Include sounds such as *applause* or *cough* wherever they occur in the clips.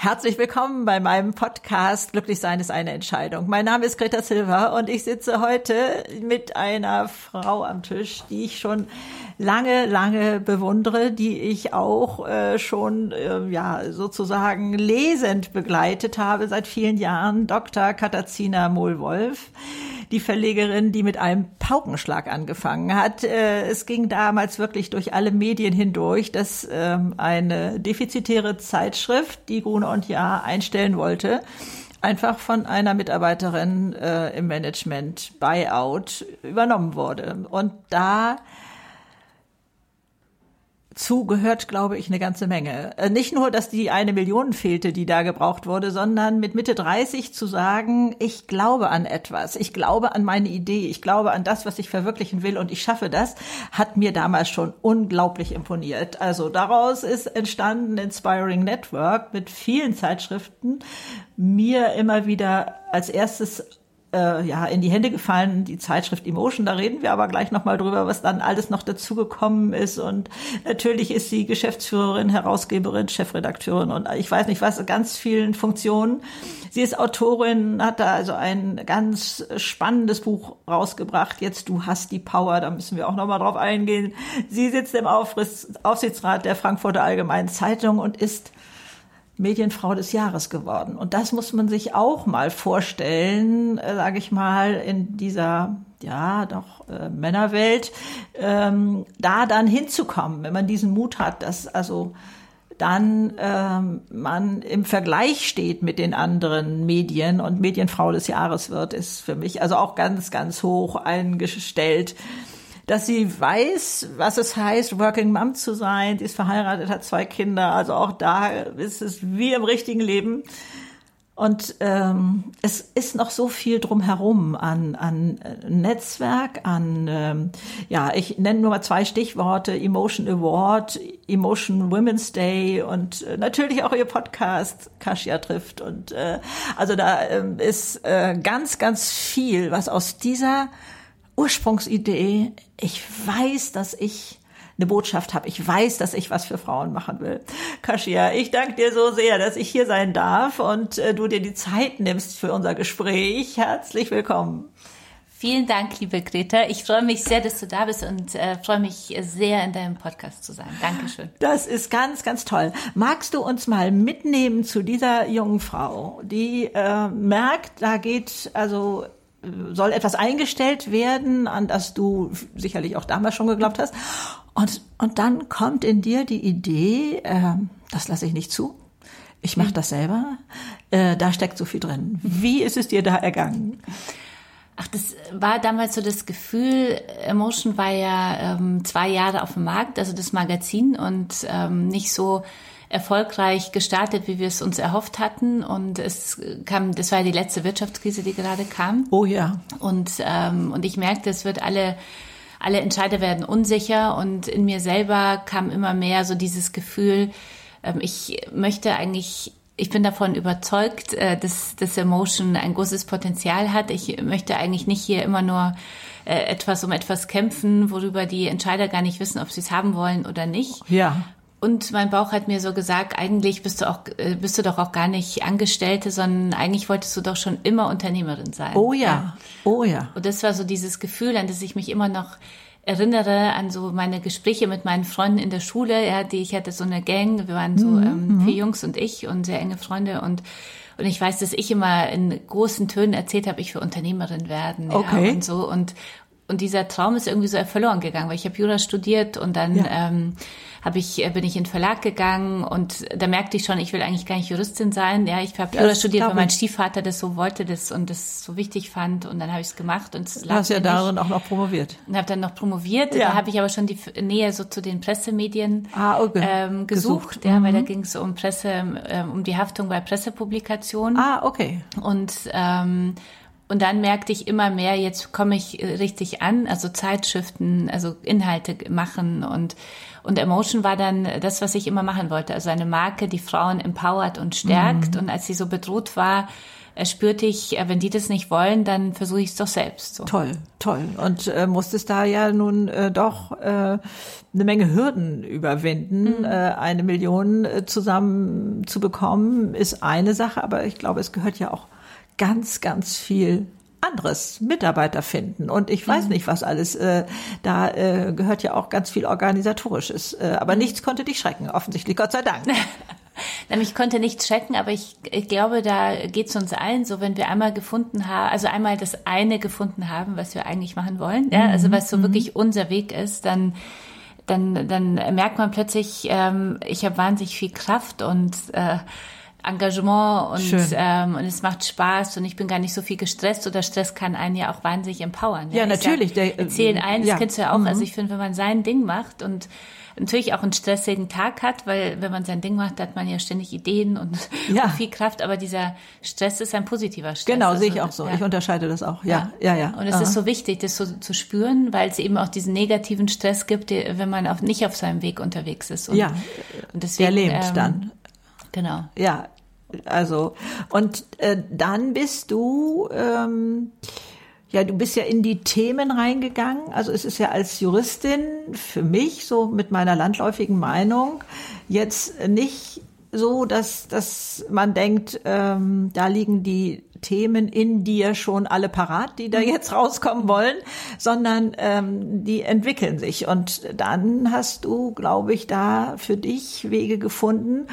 Herzlich willkommen bei meinem Podcast Glücklich sein ist eine Entscheidung. Mein Name ist Greta Silva und ich sitze heute mit einer Frau am Tisch, die ich schon lange, lange bewundere, die ich auch äh, schon äh, ja sozusagen lesend begleitet habe seit vielen Jahren, Dr. Katazina Mohlwolf die Verlegerin, die mit einem Paukenschlag angefangen hat. Äh, es ging damals wirklich durch alle Medien hindurch, dass ähm, eine defizitäre Zeitschrift, die Grune und Jahr, einstellen wollte einfach von einer Mitarbeiterin äh, im Management Buyout übernommen wurde. Und da zu gehört, glaube ich, eine ganze Menge. Äh, nicht nur, dass die eine Million fehlte, die da gebraucht wurde, sondern mit Mitte 30 zu sagen, ich glaube an etwas, ich glaube an meine Idee, ich glaube an das, was ich verwirklichen will und ich schaffe das, hat mir damals schon unglaublich imponiert. Also daraus ist entstanden Inspiring Network mit vielen Zeitschriften, mir immer wieder als erstes äh, ja in die Hände gefallen, die Zeitschrift Emotion. Da reden wir aber gleich nochmal drüber, was dann alles noch dazugekommen ist. Und natürlich ist sie Geschäftsführerin, Herausgeberin, Chefredakteurin und ich weiß nicht was, ganz vielen Funktionen. Sie ist Autorin, hat da also ein ganz spannendes Buch rausgebracht. Jetzt du hast die Power, da müssen wir auch nochmal drauf eingehen. Sie sitzt im Aufsichtsrat der Frankfurter Allgemeinen Zeitung und ist Medienfrau des Jahres geworden. Und das muss man sich auch mal vorstellen, äh, sage ich mal, in dieser ja doch äh, Männerwelt, ähm, da dann hinzukommen, wenn man diesen Mut hat, dass also dann ähm, man im Vergleich steht mit den anderen Medien und Medienfrau des Jahres wird, ist für mich also auch ganz, ganz hoch eingestellt dass sie weiß, was es heißt, Working Mom zu sein. Sie ist verheiratet, hat zwei Kinder. Also auch da ist es wie im richtigen Leben. Und ähm, es ist noch so viel drumherum an, an Netzwerk, an, ähm, ja, ich nenne nur mal zwei Stichworte, Emotion Award, Emotion Women's Day und äh, natürlich auch ihr Podcast Kasia trifft. Und äh, also da äh, ist äh, ganz, ganz viel, was aus dieser Ursprungsidee, ich weiß, dass ich eine Botschaft habe. Ich weiß, dass ich was für Frauen machen will. Kasia, ich danke dir so sehr, dass ich hier sein darf und äh, du dir die Zeit nimmst für unser Gespräch. Herzlich willkommen. Vielen Dank, liebe Greta. Ich freue mich sehr, dass du da bist und äh, freue mich sehr, in deinem Podcast zu sein. Dankeschön. Das ist ganz, ganz toll. Magst du uns mal mitnehmen zu dieser jungen Frau, die äh, merkt, da geht also soll etwas eingestellt werden, an das du sicherlich auch damals schon geglaubt hast. Und, und dann kommt in dir die Idee, äh, das lasse ich nicht zu. Ich mache das selber. Äh, da steckt so viel drin. Wie ist es dir da ergangen? Ach, das war damals so das Gefühl, Emotion war ja ähm, zwei Jahre auf dem Markt, also das Magazin und ähm, nicht so erfolgreich gestartet, wie wir es uns erhofft hatten. Und es kam, das war die letzte Wirtschaftskrise, die gerade kam. Oh ja. Und, ähm, und ich merkte, es wird alle, alle Entscheider werden unsicher und in mir selber kam immer mehr so dieses Gefühl, ähm, ich möchte eigentlich ich bin davon überzeugt, äh, dass, dass Emotion ein großes Potenzial hat. Ich möchte eigentlich nicht hier immer nur äh, etwas um etwas kämpfen, worüber die Entscheider gar nicht wissen, ob sie es haben wollen oder nicht. Ja. Und mein Bauch hat mir so gesagt, eigentlich bist du auch, äh, bist du doch auch gar nicht Angestellte, sondern eigentlich wolltest du doch schon immer Unternehmerin sein. Oh ja, ja. oh ja. Und das war so dieses Gefühl, an das ich mich immer noch erinnere, an so meine Gespräche mit meinen Freunden in der Schule. Ja, die, ich hatte so eine Gang, wir waren so mhm. ähm, mhm. vier Jungs und ich und sehr enge Freunde und und ich weiß, dass ich immer in großen Tönen erzählt habe, ich will Unternehmerin werden. Okay. Ja, und so und und dieser Traum ist irgendwie so verloren gegangen, weil ich habe Jura studiert und dann ja. ähm, hab ich, äh, bin ich in den Verlag gegangen und da merkte ich schon, ich will eigentlich gar nicht Juristin sein. Ja, ich habe Jura studiert, weil mein Stiefvater das so wollte das und das so wichtig fand und dann habe ich es gemacht. Und du hast ja darin auch noch promoviert. Und habe dann noch promoviert. Ja. Da habe ich aber schon die Nähe so zu den Pressemedien ah, okay. ähm, gesucht, gesucht. ja, mhm. weil da ging es um Presse, ähm, um die Haftung bei Pressepublikationen. Ah, okay. Und ähm, und dann merkte ich immer mehr, jetzt komme ich äh, richtig an, also Zeitschriften, also Inhalte machen und, und Emotion war dann das, was ich immer machen wollte. Also eine Marke, die Frauen empowert und stärkt. Mhm. Und als sie so bedroht war, spür dich, wenn die das nicht wollen, dann versuche ich es doch selbst. So. Toll, toll. Und äh, musstest da ja nun äh, doch äh, eine Menge Hürden überwinden. Mhm. Äh, eine Million äh, zusammen zu bekommen, ist eine Sache, aber ich glaube, es gehört ja auch ganz, ganz viel anderes Mitarbeiter finden und ich weiß mhm. nicht was alles äh, da äh, gehört ja auch ganz viel organisatorisches äh, aber mhm. nichts konnte dich schrecken offensichtlich Gott sei Dank *laughs* ich konnte nichts schrecken, aber ich, ich glaube, da geht es uns allen so, wenn wir einmal gefunden haben, also einmal das eine gefunden haben, was wir eigentlich machen wollen, ja, also was so mhm. wirklich unser Weg ist, dann dann, dann merkt man plötzlich, ähm, ich habe wahnsinnig viel Kraft und äh, Engagement und, ähm, und es macht Spaß und ich bin gar nicht so viel gestresst oder Stress kann einen ja auch wahnsinnig empowern. Ja, ja natürlich. Sag, der, erzählen eins, ja. kennst du ja auch. Also mhm. Also ich finde, wenn man sein Ding macht und natürlich auch einen stressigen Tag hat, weil wenn man sein Ding macht, hat man ja ständig Ideen und, *laughs* ja. und viel Kraft, aber dieser Stress ist ein positiver Stress. Genau, also, sehe ich auch so. Ja. Ich unterscheide das auch. Ja, ja, ja. Und es Aha. ist so wichtig, das so zu spüren, weil es eben auch diesen negativen Stress gibt, wenn man auf, nicht auf seinem Weg unterwegs ist. Und, ja, und deswegen, der lebt ähm, dann. Genau. Ja, also und äh, dann bist du ähm, ja, du bist ja in die Themen reingegangen. Also es ist ja als Juristin für mich so mit meiner landläufigen Meinung jetzt nicht so, dass, dass man denkt, ähm, da liegen die Themen in dir schon alle parat, die da jetzt rauskommen wollen, sondern ähm, die entwickeln sich. Und dann hast du, glaube ich, da für dich Wege gefunden,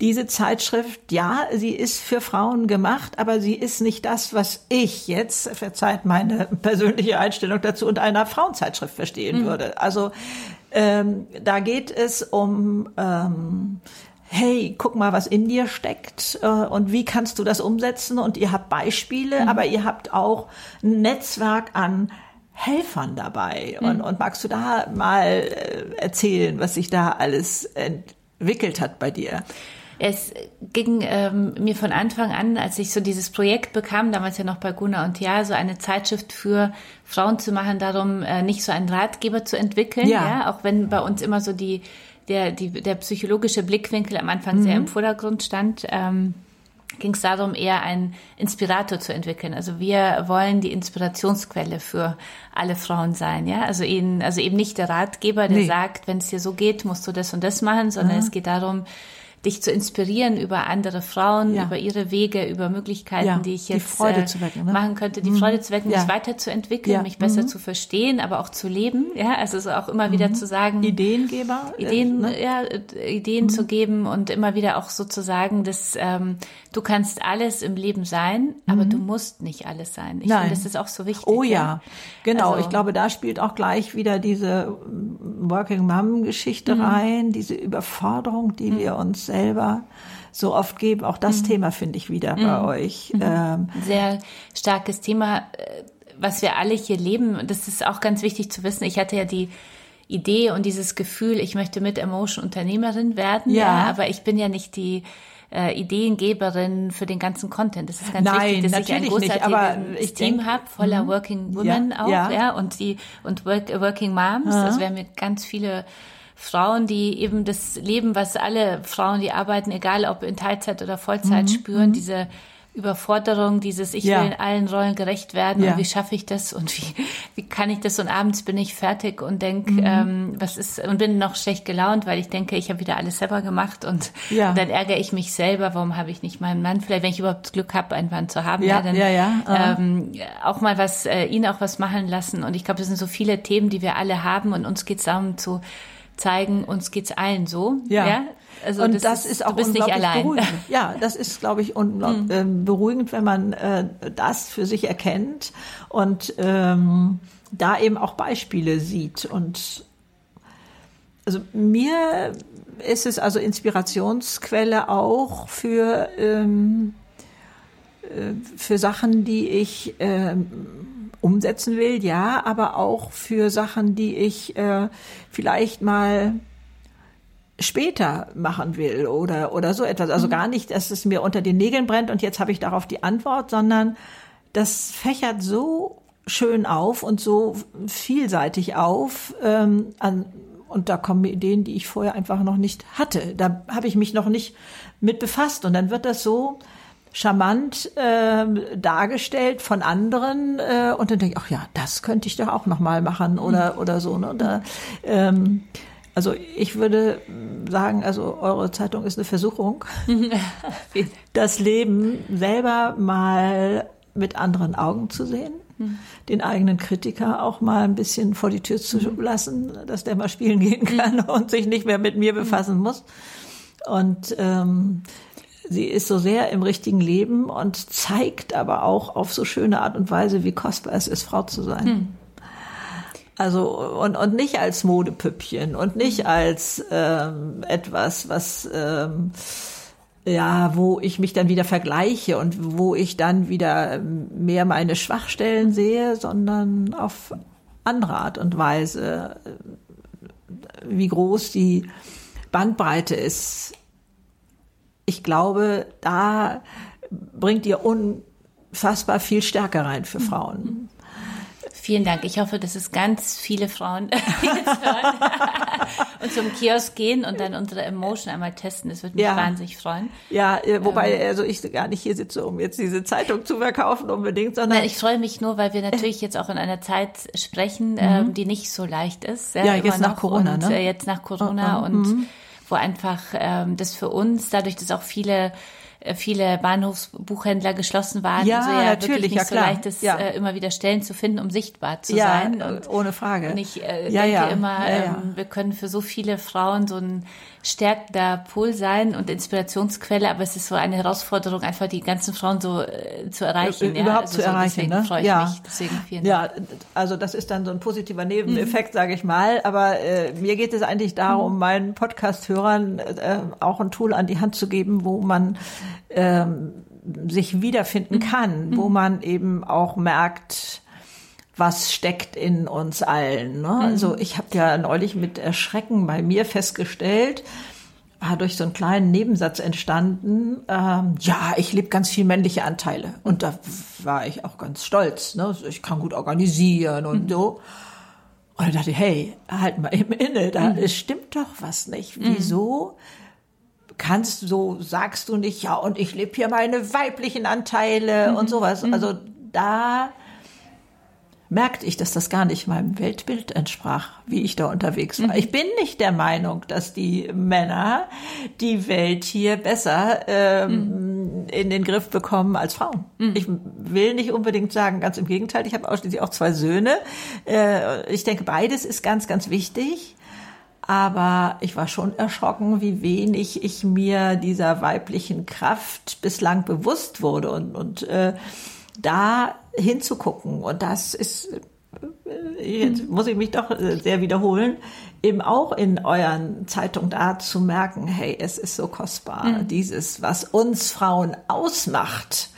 diese Zeitschrift, ja, sie ist für Frauen gemacht, aber sie ist nicht das, was ich jetzt, verzeiht meine persönliche Einstellung dazu, unter einer Frauenzeitschrift verstehen mhm. würde. Also ähm, da geht es um ähm, hey, guck mal, was in dir steckt äh, und wie kannst du das umsetzen? Und ihr habt Beispiele, mhm. aber ihr habt auch ein Netzwerk an Helfern dabei. Mhm. Und, und magst du da mal äh, erzählen, was sich da alles entwickelt hat bei dir? Es ging ähm, mir von Anfang an, als ich so dieses Projekt bekam, damals ja noch bei Guna und Ja, so eine Zeitschrift für Frauen zu machen, darum äh, nicht so einen Ratgeber zu entwickeln, ja. ja, auch wenn bei uns immer so die der die der psychologische Blickwinkel am Anfang mhm. sehr im Vordergrund stand. Ähm, ging es darum, eher einen Inspirator zu entwickeln. Also wir wollen die Inspirationsquelle für alle Frauen sein, ja. Also eben, also eben nicht der Ratgeber, der nee. sagt, wenn es dir so geht, musst du das und das machen, sondern mhm. es geht darum, dich zu inspirieren über andere Frauen, ja. über ihre Wege, über Möglichkeiten, ja, die ich jetzt die äh, wecken, ne? machen könnte, die mhm. Freude zu wecken, ja. mich weiterzuentwickeln, mich besser mhm. zu verstehen, aber auch zu leben. Ja, also so auch immer mhm. wieder zu sagen. Ideengeber. Äh, Ideen, ne? ja, Ideen zu mhm. geben und immer wieder auch so zu sagen, dass ähm, du kannst alles im Leben sein, aber du mhm. musst nicht alles sein. Ich finde, das ist auch so wichtig. Oh ja, genau. Also, ich glaube, da spielt auch gleich wieder diese Working Mom Geschichte mhm. rein, diese Überforderung, die wir uns selber so oft geben. Auch das mhm. Thema finde ich wieder mhm. bei euch. Mhm. Ähm, Sehr starkes Thema, äh, was wir alle hier leben. Das ist auch ganz wichtig zu wissen. Ich hatte ja die Idee und dieses Gefühl, ich möchte mit Emotion Unternehmerin werden. Ja. ja aber ich bin ja nicht die äh, Ideengeberin für den ganzen Content. Das ist ganz Nein, wichtig, dass ich ein großartiges Team habe, voller mhm. Working Women ja, auch, ja. ja, und die und work, Working Moms. Also wir haben mit ganz viele Frauen, die eben das Leben, was alle Frauen, die arbeiten, egal ob in Teilzeit oder Vollzeit, mhm. spüren, mhm. diese Überforderung, dieses Ich ja. will in allen Rollen gerecht werden ja. und wie schaffe ich das und wie, wie kann ich das und abends bin ich fertig und denk, mhm. ähm, was ist und bin noch schlecht gelaunt, weil ich denke, ich habe wieder alles selber gemacht und, ja. und dann ärgere ich mich selber, warum habe ich nicht meinen Mann, vielleicht wenn ich überhaupt Glück habe, einen Mann zu haben, ja, dann ja, ja. Ähm, auch mal was, äh, ihn auch was machen lassen und ich glaube, das sind so viele Themen, die wir alle haben und uns geht es darum zu zeigen, uns geht's allen so. Ja. ja? Also und das, das ist, ist, auch unglaublich beruhigend. Ja, das ist, glaube ich, unglaublich mhm. beruhigend, wenn man äh, das für sich erkennt und ähm, da eben auch Beispiele sieht. Und also mir ist es also Inspirationsquelle auch für ähm, äh, für Sachen, die ich ähm, umsetzen will, ja, aber auch für Sachen, die ich äh, vielleicht mal später machen will oder oder so etwas. Also mhm. gar nicht, dass es mir unter den Nägeln brennt und jetzt habe ich darauf die Antwort, sondern das fächert so schön auf und so vielseitig auf. Ähm, an, und da kommen Ideen, die ich vorher einfach noch nicht hatte. Da habe ich mich noch nicht mit befasst. Und dann wird das so charmant äh, dargestellt von anderen äh, und dann denke ich, ach ja, das könnte ich doch auch noch mal machen oder oder so. Ne? Oder, ähm, also ich würde sagen, also eure Zeitung ist eine Versuchung, *laughs* das Leben selber mal mit anderen Augen zu sehen, mhm. den eigenen Kritiker auch mal ein bisschen vor die Tür zu mhm. lassen, dass der mal spielen gehen kann mhm. *laughs* und sich nicht mehr mit mir befassen muss. Und ähm, sie ist so sehr im richtigen Leben und zeigt aber auch auf so schöne Art und Weise, wie kostbar es ist, Frau zu sein. Hm. Also und, und nicht als Modepüppchen und nicht als ähm, etwas, was ähm, ja, wo ich mich dann wieder vergleiche und wo ich dann wieder mehr meine Schwachstellen sehe, sondern auf andere Art und Weise, wie groß die Bandbreite ist. Ich glaube, da bringt ihr unfassbar viel Stärke rein für Frauen. Vielen Dank. Ich hoffe, dass es ganz viele Frauen *laughs* hören und zum Kiosk gehen und dann unsere Emotion einmal testen. Das würde mich ja. wahnsinnig freuen. Ja, äh, wobei ähm, also ich gar nicht hier sitze, um jetzt diese Zeitung zu verkaufen unbedingt, sondern Nein, ich freue mich nur, weil wir natürlich jetzt auch in einer Zeit sprechen, mhm. ähm, die nicht so leicht ist. Ja, ja jetzt nach Corona, und, ne? Äh, jetzt nach Corona mhm. und mhm. Einfach ähm, das für uns, dadurch, dass auch viele viele Bahnhofsbuchhändler geschlossen waren. Ja, also ja natürlich, nicht ja so klar. leicht ist, ja. äh, immer wieder Stellen zu finden, um sichtbar zu ja, sein. Und, ohne Frage. Und ich äh, ja, denke ja. immer, ähm, wir können für so viele Frauen so ein stärkender Pol sein und Inspirationsquelle, aber es ist so eine Herausforderung, einfach die ganzen Frauen so äh, zu erreichen. Überhaupt also zu so, erreichen. Deswegen ne? freue ich ja. mich. Deswegen vielen Dank. Ja, also das ist dann so ein positiver Nebeneffekt, mhm. sage ich mal. Aber äh, mir geht es eigentlich darum, mhm. meinen Podcast-Hörern äh, auch ein Tool an die Hand zu geben, wo man ähm, sich wiederfinden mhm. kann, wo mhm. man eben auch merkt, was steckt in uns allen. Ne? Mhm. Also ich habe ja neulich mit Erschrecken bei mir festgestellt, war durch so einen kleinen Nebensatz entstanden, ähm, ja, ich lebe ganz viel männliche Anteile. Und da war ich auch ganz stolz. Ne? Ich kann gut organisieren und mhm. so. Und ich dachte, hey, halt mal eben inne, da mhm. stimmt doch was nicht. Wieso kannst so sagst du nicht, ja, und ich lebe hier meine weiblichen Anteile mhm. und sowas. Mhm. Also da merkte ich, dass das gar nicht meinem Weltbild entsprach, wie ich da unterwegs war. Mhm. Ich bin nicht der Meinung, dass die Männer die Welt hier besser ähm, mhm. in den Griff bekommen als Frauen. Mhm. Ich will nicht unbedingt sagen, ganz im Gegenteil, ich habe ausschließlich auch zwei Söhne. Äh, ich denke, beides ist ganz, ganz wichtig. Aber ich war schon erschrocken, wie wenig ich mir dieser weiblichen Kraft bislang bewusst wurde und, und äh, da hinzugucken. Und das ist, äh, jetzt muss ich mich doch äh, sehr wiederholen, eben auch in euren Zeitungen da zu merken, hey, es ist so kostbar, mhm. dieses, was uns Frauen ausmacht.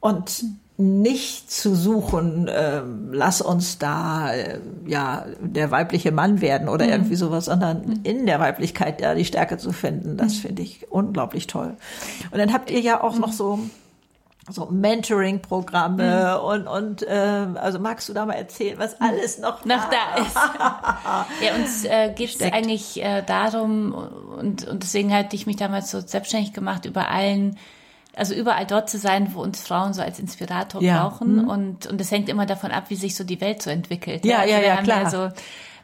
Und nicht zu suchen, äh, lass uns da äh, ja der weibliche Mann werden oder mhm. irgendwie sowas, sondern mhm. in der Weiblichkeit ja die Stärke zu finden, das mhm. finde ich unglaublich toll. Und dann habt ihr ja auch noch so so Mentoring-Programme mhm. und und äh, also magst du da mal erzählen, was alles noch, noch da ist? *laughs* ja, uns äh, geht es eigentlich äh, darum und und deswegen hatte ich mich damals so selbstständig gemacht über allen also überall dort zu sein, wo uns Frauen so als Inspirator ja. brauchen. Mhm. Und, und das hängt immer davon ab, wie sich so die Welt so entwickelt. Ja, also ja, ja, haben klar. Ja so,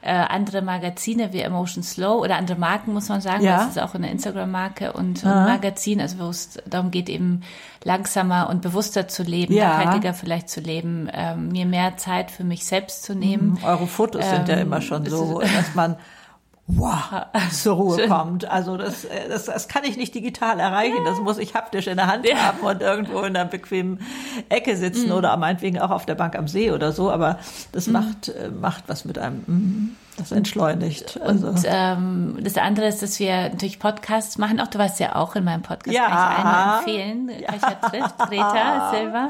äh, andere Magazine wie Emotion Slow oder andere Marken, muss man sagen. Ja. Das ist auch eine Instagram-Marke und, und Magazin, also wo es darum geht, eben langsamer und bewusster zu leben, ja. nachhaltiger vielleicht zu leben, ähm, mir mehr Zeit für mich selbst zu nehmen. Mhm. Eure Fotos ähm, sind ja immer schon so, dass man *laughs* wow, zur Ruhe Schön. kommt. Also das, äh, das, das kann ich nicht digital erreichen. Das muss ich haptisch in der Hand ja. haben und irgendwo in einer bequemen Ecke sitzen mhm. oder meinetwegen auch auf der Bank am See oder so. Aber das mhm. macht, äh, macht was mit einem. Mhm. Das entschleunigt. Also. Und ähm, das andere ist, dass wir natürlich Podcasts machen. Auch du warst ja auch in meinem Podcast. Ja. Kann ich einen empfehlen. Ja. trifft, Greta *laughs* Silva.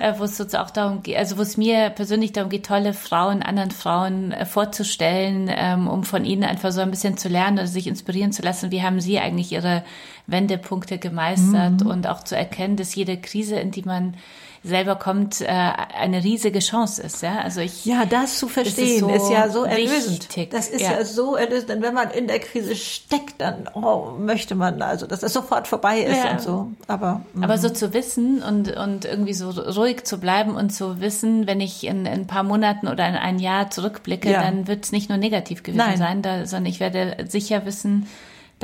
Äh, wo es sozusagen auch darum geht, also wo es mir persönlich darum geht, tolle Frauen, anderen Frauen äh, vorzustellen, ähm, um von ihnen einfach so ein bisschen zu lernen oder sich inspirieren zu lassen. Wie haben sie eigentlich ihre Wendepunkte gemeistert mhm. und auch zu erkennen, dass jede Krise, in die man selber kommt, äh, eine riesige Chance ist. Ja, also ich ja, das zu verstehen ist, so ist, ja so erlösend. Wichtig. Das ist ja. ja. so erlösend. Und wenn man in der Krise steckt, dann oh, möchte man also, dass das sofort vorbei ist ja. und so. Aber mh. aber so zu wissen und und irgendwie so ruhig zu bleiben und zu wissen, wenn ich in, in ein paar Monaten oder in ein Jahr zurückblicke, ja. dann wird es nicht nur negativ gewesen Nein. sein, da, sondern ich werde sicher wissen,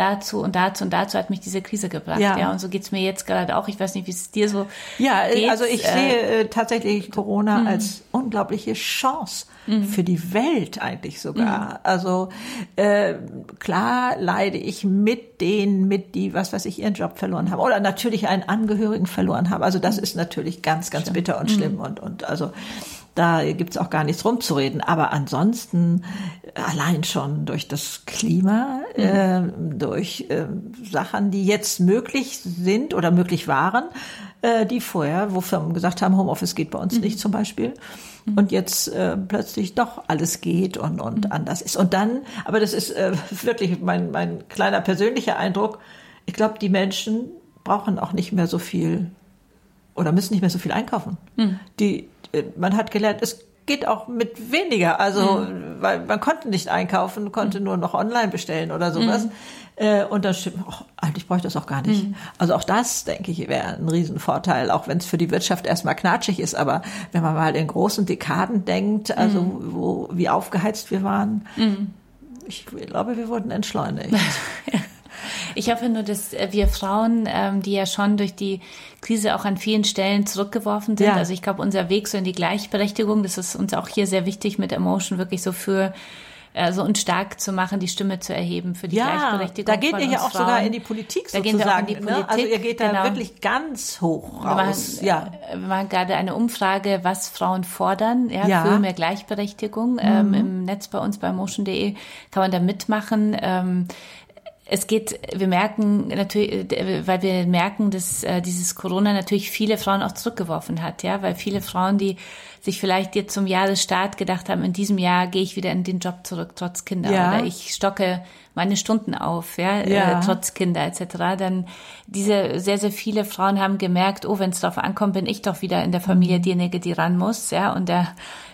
dazu und dazu und dazu hat mich diese Krise gebracht. Ja, ja und so geht's mir jetzt gerade auch. Ich weiß nicht, wie es dir so Ja, geht. also ich äh, sehe äh, tatsächlich Corona mh. als unglaubliche Chance mhm. für die Welt eigentlich sogar. Mhm. Also äh, klar leide ich mit denen mit, die, was weiß ich, ihren Job verloren haben oder natürlich einen Angehörigen verloren haben. Also das mhm. ist natürlich ganz, ganz bitter und schlimm mhm. und, und also da gibt's auch gar nichts rumzureden. Aber ansonsten allein schon durch das Klima, mhm. äh, durch äh, Sachen, die jetzt möglich sind oder möglich waren, äh, die vorher, wo Firmen gesagt haben, Homeoffice geht bei uns mhm. nicht zum Beispiel. Mhm. Und jetzt äh, plötzlich doch alles geht und, und mhm. anders ist. Und dann, aber das ist äh, *laughs* wirklich mein, mein kleiner persönlicher Eindruck, ich glaube, die Menschen brauchen auch nicht mehr so viel oder müssen nicht mehr so viel einkaufen. Mhm. Die, äh, man hat gelernt, es geht auch mit weniger. Also, mhm. weil man konnte nicht einkaufen, konnte mhm. nur noch online bestellen oder sowas. Mhm. Äh, und dann stimmt, oh, eigentlich bräuchte ich das auch gar nicht. Mhm. Also auch das, denke ich, wäre ein Riesenvorteil, auch wenn es für die Wirtschaft erstmal knatschig ist. Aber wenn man mal in großen Dekaden denkt, also mhm. wo, wie aufgeheizt wir waren, ich glaube, wir wurden entschleunigt. *laughs* Ich hoffe nur, dass äh, wir Frauen, ähm, die ja schon durch die Krise auch an vielen Stellen zurückgeworfen sind, ja. also ich glaube, unser Weg so in die Gleichberechtigung, das ist uns auch hier sehr wichtig mit Emotion wirklich so für also uns stark zu machen, die Stimme zu erheben für die ja, Gleichberechtigung. Da geht ihr ja auch Frauen. sogar in die Politik da sozusagen. Gehen wir auch in die Politik, ne? Also ihr geht genau. da wirklich ganz hoch raus. Wir machen, ja. wir machen gerade eine Umfrage, was Frauen fordern, ja, ja. für mehr Gleichberechtigung. Mhm. Ähm, Im Netz bei uns bei motion.de kann man da mitmachen. Ähm, es geht, wir merken natürlich, weil wir merken, dass äh, dieses Corona natürlich viele Frauen auch zurückgeworfen hat, ja, weil viele Frauen, die sich vielleicht jetzt zum Jahresstart gedacht haben, in diesem Jahr gehe ich wieder in den Job zurück, trotz Kinder, ja. oder ich stocke meine Stunden auf, ja, äh, ja. Äh, trotz Kinder etc. Dann diese sehr, sehr viele Frauen haben gemerkt, oh, wenn es darauf ankommt, bin ich doch wieder in der Familie mhm. diejenige, die ran muss, ja, und der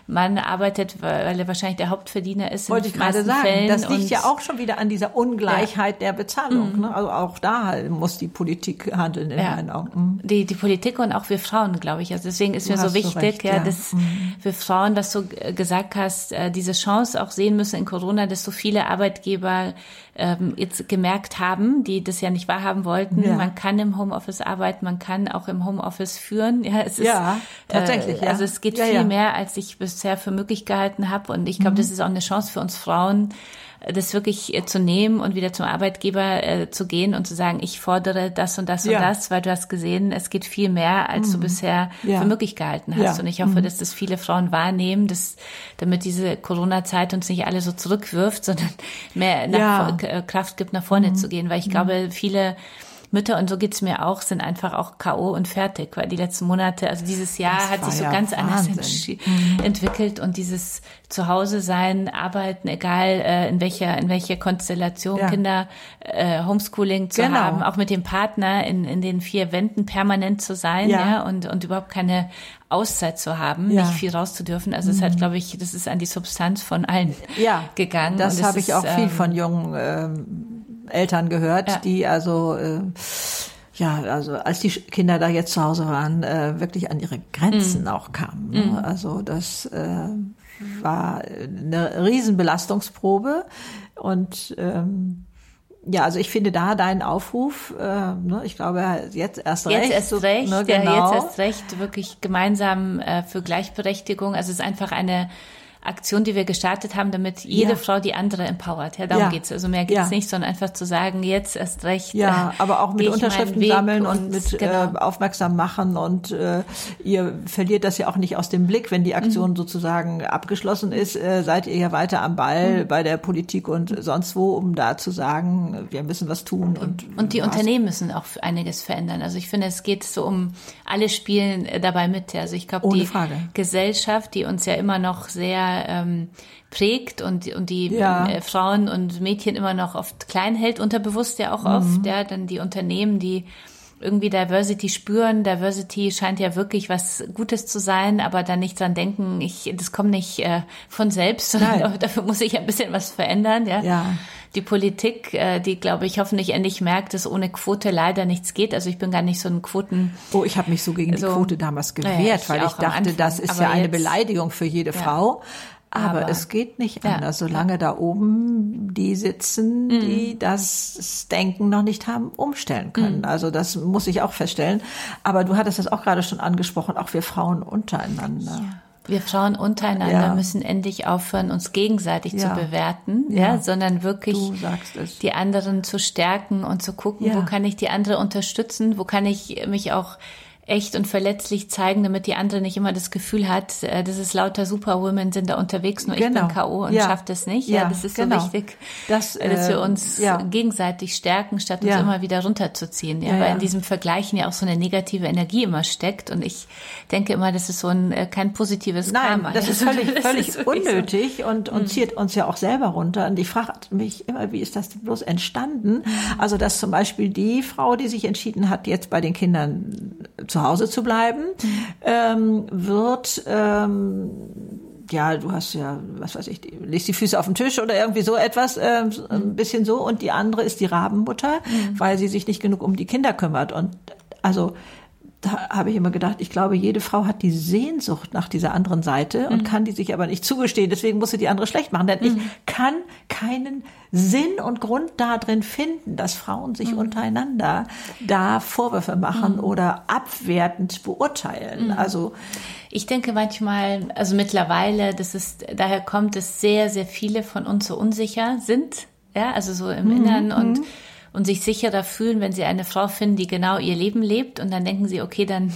Mann arbeitet, weil er wahrscheinlich der Hauptverdiener ist. Wollte ich gerade sagen. Fällen das liegt ja auch schon wieder an dieser Ungleichheit ja. der Bezahlung. Mhm. Ne? Also auch da muss die Politik handeln in ja. meinen Augen. Mhm. Die, die Politik und auch wir Frauen, glaube ich. Also deswegen ist du mir so wichtig, recht, ja, ja, dass mhm. wir Frauen, was du gesagt hast, äh, diese Chance auch sehen müssen in Corona, dass so viele Arbeitgeber ähm, jetzt gemerkt haben, die das ja nicht wahrhaben wollten. Ja. Man kann im Homeoffice arbeiten, man kann auch im Homeoffice führen. Ja, es ist, ja tatsächlich. Äh, ja. Also es geht viel mehr, als ich bisher für möglich gehalten habe. Und ich glaube, mhm. das ist auch eine Chance für uns Frauen, das wirklich äh, zu nehmen und wieder zum Arbeitgeber äh, zu gehen und zu sagen, ich fordere das und das ja. und das, weil du hast gesehen, es geht viel mehr, als mhm. du bisher ja. für möglich gehalten hast. Ja. Und ich hoffe, mhm. dass das viele Frauen wahrnehmen, dass damit diese Corona-Zeit uns nicht alle so zurückwirft, *laughs* sondern mehr nach, äh, Kraft gibt, nach vorne mhm. zu gehen, weil ich glaube, viele Mütter, und so geht's mir auch, sind einfach auch K.O. und fertig, weil die letzten Monate, also dieses Jahr das hat sich so ja ganz Wahnsinn. anders mhm. entwickelt und dieses Zuhause sein, arbeiten, egal äh, in welcher, in welcher Konstellation, ja. Kinder, äh, Homeschooling zu genau. haben, auch mit dem Partner in, in den vier Wänden permanent zu sein, ja, ja und, und überhaupt keine Auszeit zu haben, ja. nicht viel raus zu dürfen. Also es hat, mhm. glaube ich, das ist an die Substanz von allen ja, gegangen. Das habe ich auch viel ähm, von jungen ähm, Eltern gehört, ja. die also äh, ja, also als die Kinder da jetzt zu Hause waren, äh, wirklich an ihre Grenzen mhm. auch kamen. Ne? Mhm. Also das äh, war eine Riesenbelastungsprobe und ähm, ja, also ich finde da deinen Aufruf, äh, ne, ich glaube jetzt erst recht. Jetzt erst recht, ne, genau. ja, jetzt erst recht, wirklich gemeinsam äh, für Gleichberechtigung. Also es ist einfach eine Aktion, die wir gestartet haben, damit jede ja. Frau die andere empowert. Ja, darum ja. geht's. Also mehr geht's ja. nicht, sondern einfach zu sagen, jetzt erst recht. Ja, äh, aber auch mit Unterschriften sammeln und, und mit genau. äh, aufmerksam machen und äh, ihr verliert das ja auch nicht aus dem Blick, wenn die Aktion mhm. sozusagen abgeschlossen ist, äh, seid ihr ja weiter am Ball mhm. bei der Politik und sonst wo, um da zu sagen, wir müssen was tun und und die was. Unternehmen müssen auch einiges verändern. Also ich finde, es geht so um alle spielen dabei mit. Also ich glaube, die Frage. Gesellschaft, die uns ja immer noch sehr ähm, prägt und, und die ja. äh, Frauen und Mädchen immer noch oft klein hält, unterbewusst ja auch mhm. oft, ja, dann die Unternehmen, die irgendwie Diversity spüren. Diversity scheint ja wirklich was Gutes zu sein, aber dann nicht dran denken, ich, das kommt nicht äh, von selbst, sondern *laughs* dafür muss ich ein bisschen was verändern. Ja. ja. Die Politik, äh, die glaube ich hoffentlich endlich merkt, dass ohne Quote leider nichts geht. Also ich bin gar nicht so ein Quoten. Oh, ich habe mich so gegen so, die Quote damals gewehrt, ja, ich weil ich dachte, Anfang, das ist ja eine Beleidigung für jede ja. Frau. Aber, Aber, es geht nicht ja, anders, solange ja. da oben die sitzen, die mhm. das Denken noch nicht haben umstellen können. Mhm. Also das muss ich auch feststellen. Aber du hattest das auch gerade schon angesprochen, auch wir Frauen untereinander. Ja. Wir Frauen untereinander ja. müssen endlich aufhören, uns gegenseitig ja. zu bewerten, ja. sondern wirklich die anderen zu stärken und zu gucken, wo kann ich die andere unterstützen, wo kann ich mich auch echt und verletzlich zeigen, damit die andere nicht immer das Gefühl hat, äh, das ist lauter Superwomen sind da unterwegs, nur genau. ich bin genau. K.O. und ja. schafft es nicht. Ja, ja, das ist genau. so wichtig, das, äh, dass wir uns ja. gegenseitig stärken, statt uns immer wieder runterzuziehen. Ja, weil in diesem Vergleichen ja auch so eine negative Energie immer steckt und ich denke immer, das ist so ein äh, kein positives Nein, Karma. das ist völlig, *laughs* das völlig ist unnötig so. und, und mhm. zieht uns ja auch selber runter. Und ich frage mich immer, wie ist das bloß entstanden? Mhm. Also, dass zum Beispiel die Frau, die sich entschieden hat, jetzt bei den Kindern zu zu Hause zu bleiben, ähm, wird ähm, ja, du hast ja, was weiß ich, legst die Füße auf den Tisch oder irgendwie so etwas, äh, ein bisschen so. Und die andere ist die Rabenmutter, mhm. weil sie sich nicht genug um die Kinder kümmert. Und also da habe ich immer gedacht, ich glaube, jede Frau hat die Sehnsucht nach dieser anderen Seite und mhm. kann die sich aber nicht zugestehen. Deswegen muss sie die andere schlecht machen. Denn mhm. ich kann keinen Sinn und Grund darin finden, dass Frauen sich mhm. untereinander da Vorwürfe machen mhm. oder abwertend beurteilen. Mhm. Also ich denke manchmal, also mittlerweile, das ist, daher kommt, dass sehr, sehr viele von uns so unsicher sind. Ja, also so im. Innern und und sich sicherer fühlen, wenn sie eine Frau finden, die genau ihr Leben lebt und dann denken sie, okay, dann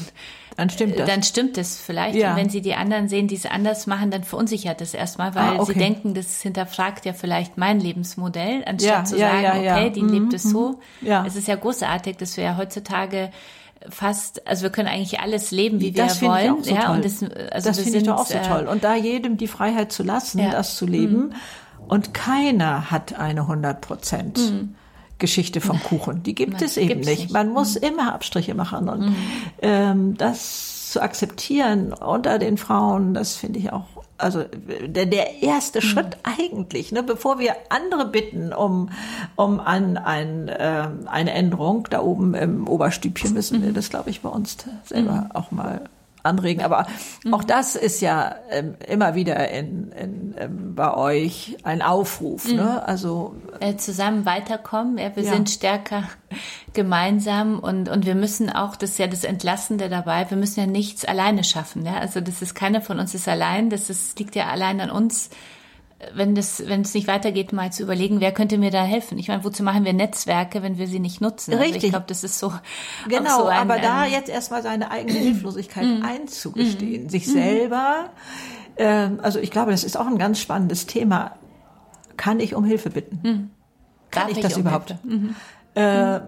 dann stimmt das. Dann stimmt es vielleicht. Ja. Und wenn sie die anderen sehen, die es anders machen, dann verunsichert es erstmal, weil ah, okay. sie denken, das hinterfragt ja vielleicht mein Lebensmodell, anstatt ja, zu ja, sagen, okay, die mhm. lebt es so. Mhm. Ja. Es ist ja großartig, dass wir ja heutzutage fast, also wir können eigentlich alles leben, wie das wir wollen. Ich auch so ja, toll. und das, also das finde ich doch auch so äh, toll. Und da jedem die Freiheit zu lassen, das zu leben. Mhm. Und keiner hat eine 100 Prozent. Mhm. Geschichte vom *laughs* Kuchen. Die gibt Nein, es eben nicht. nicht. Man muss mhm. immer Abstriche machen und mhm. ähm, das zu akzeptieren unter den Frauen, das finde ich auch also der, der erste mhm. Schritt eigentlich, ne, bevor wir andere bitten um, um an ein, äh, eine Änderung da oben im Oberstübchen, müssen wir mhm. das, glaube ich, bei uns selber mhm. auch mal anregen. Aber mhm. auch das ist ja ähm, immer wieder in, in, ähm, bei euch ein Aufruf. Mhm. Ne? Also äh, zusammen weiterkommen. Ja, wir ja. sind stärker gemeinsam und und wir müssen auch, das ist ja das Entlastende dabei. Wir müssen ja nichts alleine schaffen. Ja? Also das ist keiner von uns ist allein. Das ist, liegt ja allein an uns wenn das, wenn es nicht weitergeht, mal zu überlegen, wer könnte mir da helfen? Ich meine, wozu machen wir Netzwerke, wenn wir sie nicht nutzen? Richtig. Also ich glaube, das ist so. Genau, so ein, aber da jetzt erstmal seine eigene *clears throat* Hilflosigkeit mm. einzugestehen, mm. sich mm. selber, ähm, also ich glaube, das ist auch ein ganz spannendes Thema. Kann ich um Hilfe bitten? Kann Darf ich das um überhaupt? Mhm. Äh,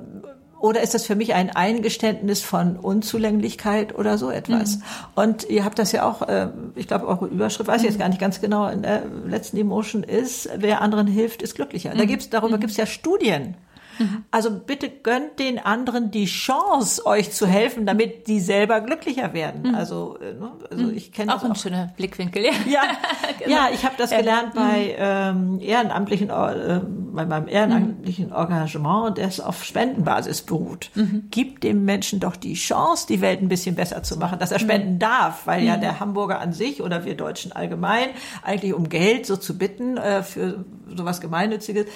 oder ist das für mich ein Eingeständnis von Unzulänglichkeit oder so etwas? Mhm. Und ihr habt das ja auch, äh, ich glaube, eure Überschrift, weiß ich jetzt gar nicht ganz genau, in der letzten Emotion ist, wer anderen hilft, ist glücklicher. Da mhm. gibt's, darüber mhm. gibt's ja Studien. Mhm. Also bitte gönnt den anderen die Chance, euch zu helfen, damit die selber glücklicher werden. Mhm. Also, äh, ne, also mhm. ich kenne auch ein schöner Blickwinkel. Ja, ja, *laughs* genau. ja ich habe das gelernt bei ähm, ehrenamtlichen, äh, bei meinem ehrenamtlichen Engagement, das auf Spendenbasis beruht. Mhm. Gibt dem Menschen doch die Chance, die Welt ein bisschen besser zu machen, dass er spenden darf, weil ja der Hamburger an sich oder wir Deutschen allgemein eigentlich um Geld so zu bitten äh, für sowas Gemeinnütziges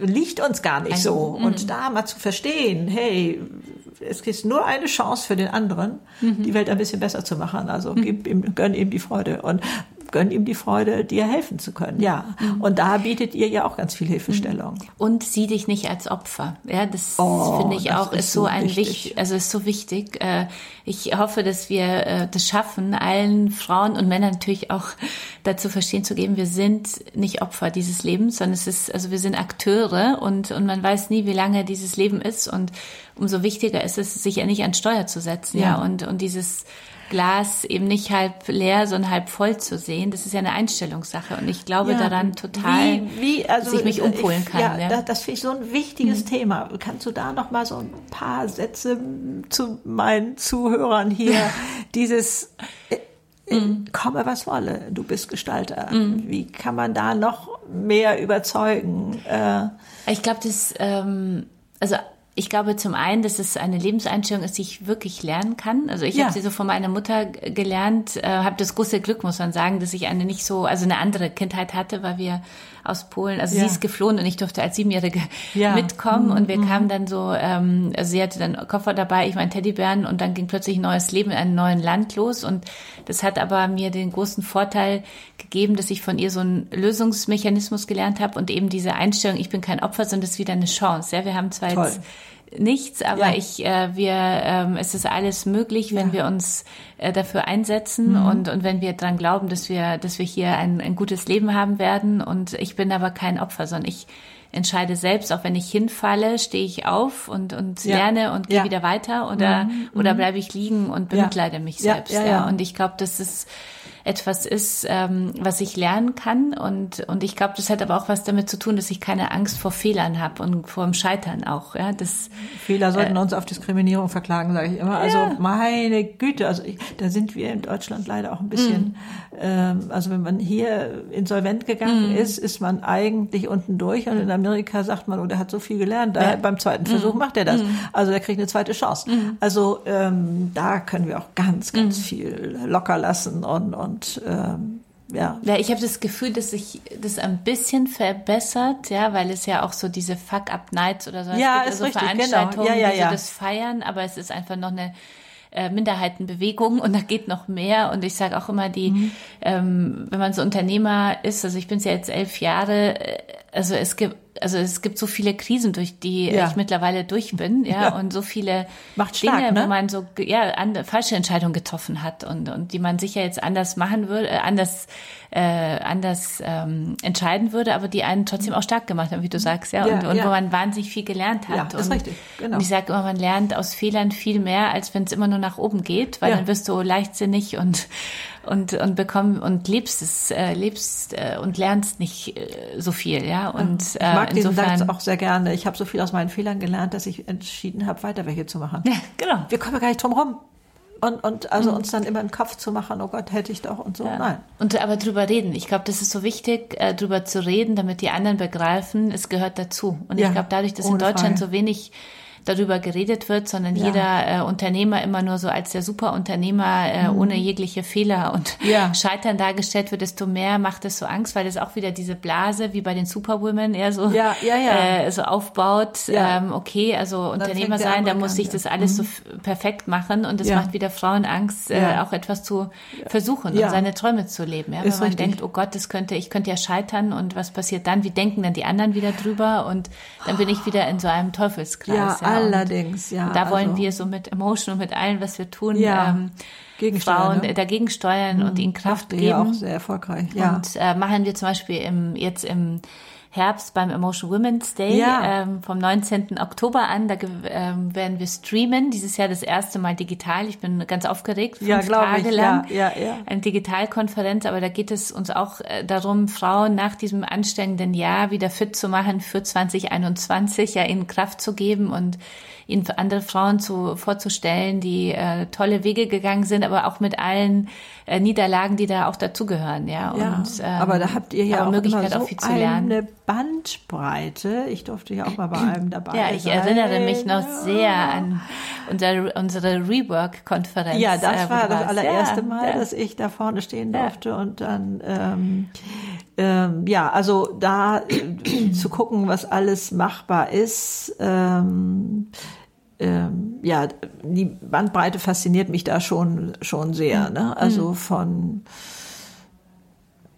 liegt uns gar nicht so. Und mhm. da mal zu verstehen, hey, es gibt nur eine Chance für den anderen, mhm. die Welt ein bisschen besser zu machen. Also mhm. gib ihm, gönn ihm die Freude. Und gönn ihm die Freude, dir helfen zu können. Ja. Mhm. Und da bietet ihr ja auch ganz viel Hilfestellung. Mhm. Und sieh dich nicht als Opfer. Ja, das oh, finde ich auch ist so, so ein wichtig, also ist so wichtig. Äh, ich hoffe, dass wir äh, das schaffen, allen Frauen und Männern natürlich auch dazu verstehen zu geben, wir sind nicht Opfer dieses Lebens, sondern es ist, also wir sind Akteure und, und man weiß nie, wie lange dieses Leben ist und umso wichtiger ist es, sich ja nicht an Steuer zu setzen, ja, ja und, und dieses, Glas eben nicht halb leer, sondern halb voll zu sehen. Das ist ja eine Einstellungssache und ich glaube ja, daran total, wie, wie, also, dass ich mich umpolen kann. Ja, ja. Das, das finde ich so ein wichtiges mhm. Thema. Kannst du da noch mal so ein paar Sätze zu meinen Zuhörern hier, *laughs* dieses äh, mhm. komme was wolle, du bist Gestalter. Mhm. Wie kann man da noch mehr überzeugen? Äh, ich glaube, das, ähm, also ich glaube zum einen, dass es eine Lebenseinstellung ist, die ich wirklich lernen kann. Also ich ja. habe sie so von meiner Mutter gelernt, äh, habe das große Glück, muss man sagen, dass ich eine nicht so, also eine andere Kindheit hatte, weil wir aus Polen, also ja. sie ist geflohen und ich durfte als Siebenjährige ja. mitkommen und wir mhm. kamen dann so, ähm, also sie hatte dann Koffer dabei, ich meinen Teddybären und dann ging plötzlich ein neues Leben in einem neuen Land los und das hat aber mir den großen Vorteil gegeben, dass ich von ihr so einen Lösungsmechanismus gelernt habe und eben diese Einstellung, ich bin kein Opfer, sondern das ist wieder eine Chance. Ja, wir haben zwar Toll. jetzt nichts, aber ja. ich, äh, wir, ähm, es ist alles möglich, wenn ja. wir uns äh, dafür einsetzen mhm. und, und wenn wir dran glauben, dass wir, dass wir hier ein, ein gutes Leben haben werden. Und ich bin aber kein Opfer, sondern ich entscheide selbst, auch wenn ich hinfalle, stehe ich auf und, und ja. lerne und gehe wieder weiter oder, mhm. oder mhm. bleibe ich liegen und bemitleide mich selbst. Ja. Und ich glaube, das ist etwas ist, ähm, was ich lernen kann. Und, und ich glaube, das hat aber auch was damit zu tun, dass ich keine Angst vor Fehlern habe und vor dem Scheitern auch. Ja, das, Fehler sollten äh, uns auf Diskriminierung verklagen, sage ich immer. Also ja. meine Güte, also ich, da sind wir in Deutschland leider auch ein bisschen, mm. ähm, also wenn man hier insolvent gegangen mm. ist, ist man eigentlich unten durch und in Amerika sagt man, oh, der hat so viel gelernt, da, ja. beim zweiten Versuch mm. macht er das. Mm. Also er kriegt eine zweite Chance. Mm. Also ähm, da können wir auch ganz, ganz viel locker lassen und, und und ähm, ja. Ja, ich habe das Gefühl, dass sich das ein bisschen verbessert, ja, weil es ja auch so diese Fuck-Up-Nights oder so ja, gibt, ist also richtig, Veranstaltungen, genau. ja, ja, ja. die so das feiern, aber es ist einfach noch eine äh, Minderheitenbewegung und da geht noch mehr. Und ich sage auch immer, die, mhm. ähm, wenn man so Unternehmer ist, also ich bin ja jetzt elf Jahre, äh, also es gibt also es gibt so viele Krisen, durch die ja. ich mittlerweile durch bin, ja, ja. und so viele Macht stark, Dinge, ne? wo man so ja an, falsche Entscheidungen getroffen hat und und die man sicher jetzt anders machen würde, äh, anders äh, anders ähm, entscheiden würde, aber die einen trotzdem auch stark gemacht haben, wie du sagst, ja, ja und, und wo man wahnsinnig viel gelernt hat. Ja, ist und, richtig, genau. Und ich sage immer, man lernt aus Fehlern viel mehr, als wenn es immer nur nach oben geht, weil dann wirst du leichtsinnig und und und bekomm und lebst es äh, lebst äh, und lernst nicht äh, so viel ja. Und ich mag äh, diesen Satz auch sehr gerne. Ich habe so viel aus meinen Fehlern gelernt dass ich entschieden habe weiter welche zu machen. Ja genau. Wir kommen gar nicht drum rum und, und also mhm. uns dann immer im Kopf zu machen, oh Gott, hätte ich doch und so. Ja. Nein. Und aber drüber reden. Ich glaube, das ist so wichtig, äh, drüber zu reden, damit die anderen begreifen, es gehört dazu. Und ja, ich glaube, dadurch, dass in Deutschland Frage. so wenig darüber geredet wird, sondern ja. jeder äh, Unternehmer immer nur so als der Superunternehmer äh, mhm. ohne jegliche Fehler und ja. *laughs* Scheitern dargestellt wird, desto mehr macht es so Angst, weil das auch wieder diese Blase wie bei den Superwomen eher so, ja, äh, so aufbaut. Ähm, okay, also Unternehmer sein, da muss sich das alles mhm. so perfekt machen und das macht wieder Frauen Angst, äh, auch etwas zu versuchen und seine Träume zu leben. Ja? Wenn man richtig. denkt, oh Gott, das könnte, ich könnte ja scheitern und was passiert dann? Wie denken dann die anderen wieder drüber? Und dann bin ich wieder in so einem Teufelskreis. Ja, Allerdings, ja. Da wollen also, wir so mit Emotion und mit allem, was wir tun, ja, ähm, Frauen ne? dagegen steuern und mhm. ihnen Kraft geben. Ja, auch sehr erfolgreich. Ja. Und äh, machen wir zum Beispiel im, jetzt im Herbst beim Emotion Women's Day ja. ähm, vom 19. Oktober an. Da ähm, werden wir streamen. Dieses Jahr das erste Mal digital. Ich bin ganz aufgeregt. Fünf ja, Tage ich. lang. Ja, ja, ja. Eine Digitalkonferenz. Aber da geht es uns auch äh, darum, Frauen nach diesem anstrengenden Jahr wieder fit zu machen für 2021, ja ihnen Kraft zu geben und ihnen für andere Frauen zu, vorzustellen, die äh, tolle Wege gegangen sind, aber auch mit allen äh, Niederlagen, die da auch dazugehören. Ja, ja und, ähm, aber da habt ihr ja auch Möglichkeit, so auch viel zu lernen. Eine Bandbreite. Ich durfte ja auch mal bei einem dabei Ja, ich sein. erinnere mich noch sehr an unsere, unsere Rework-Konferenz. Ja, das äh, war das allererste ja, Mal, ja. dass ich da vorne stehen durfte ja. und dann ähm, ähm, ja, also da äh, zu gucken, was alles machbar ist. Ähm, ähm, ja, die Bandbreite fasziniert mich da schon schon sehr. Ne? Also mhm. von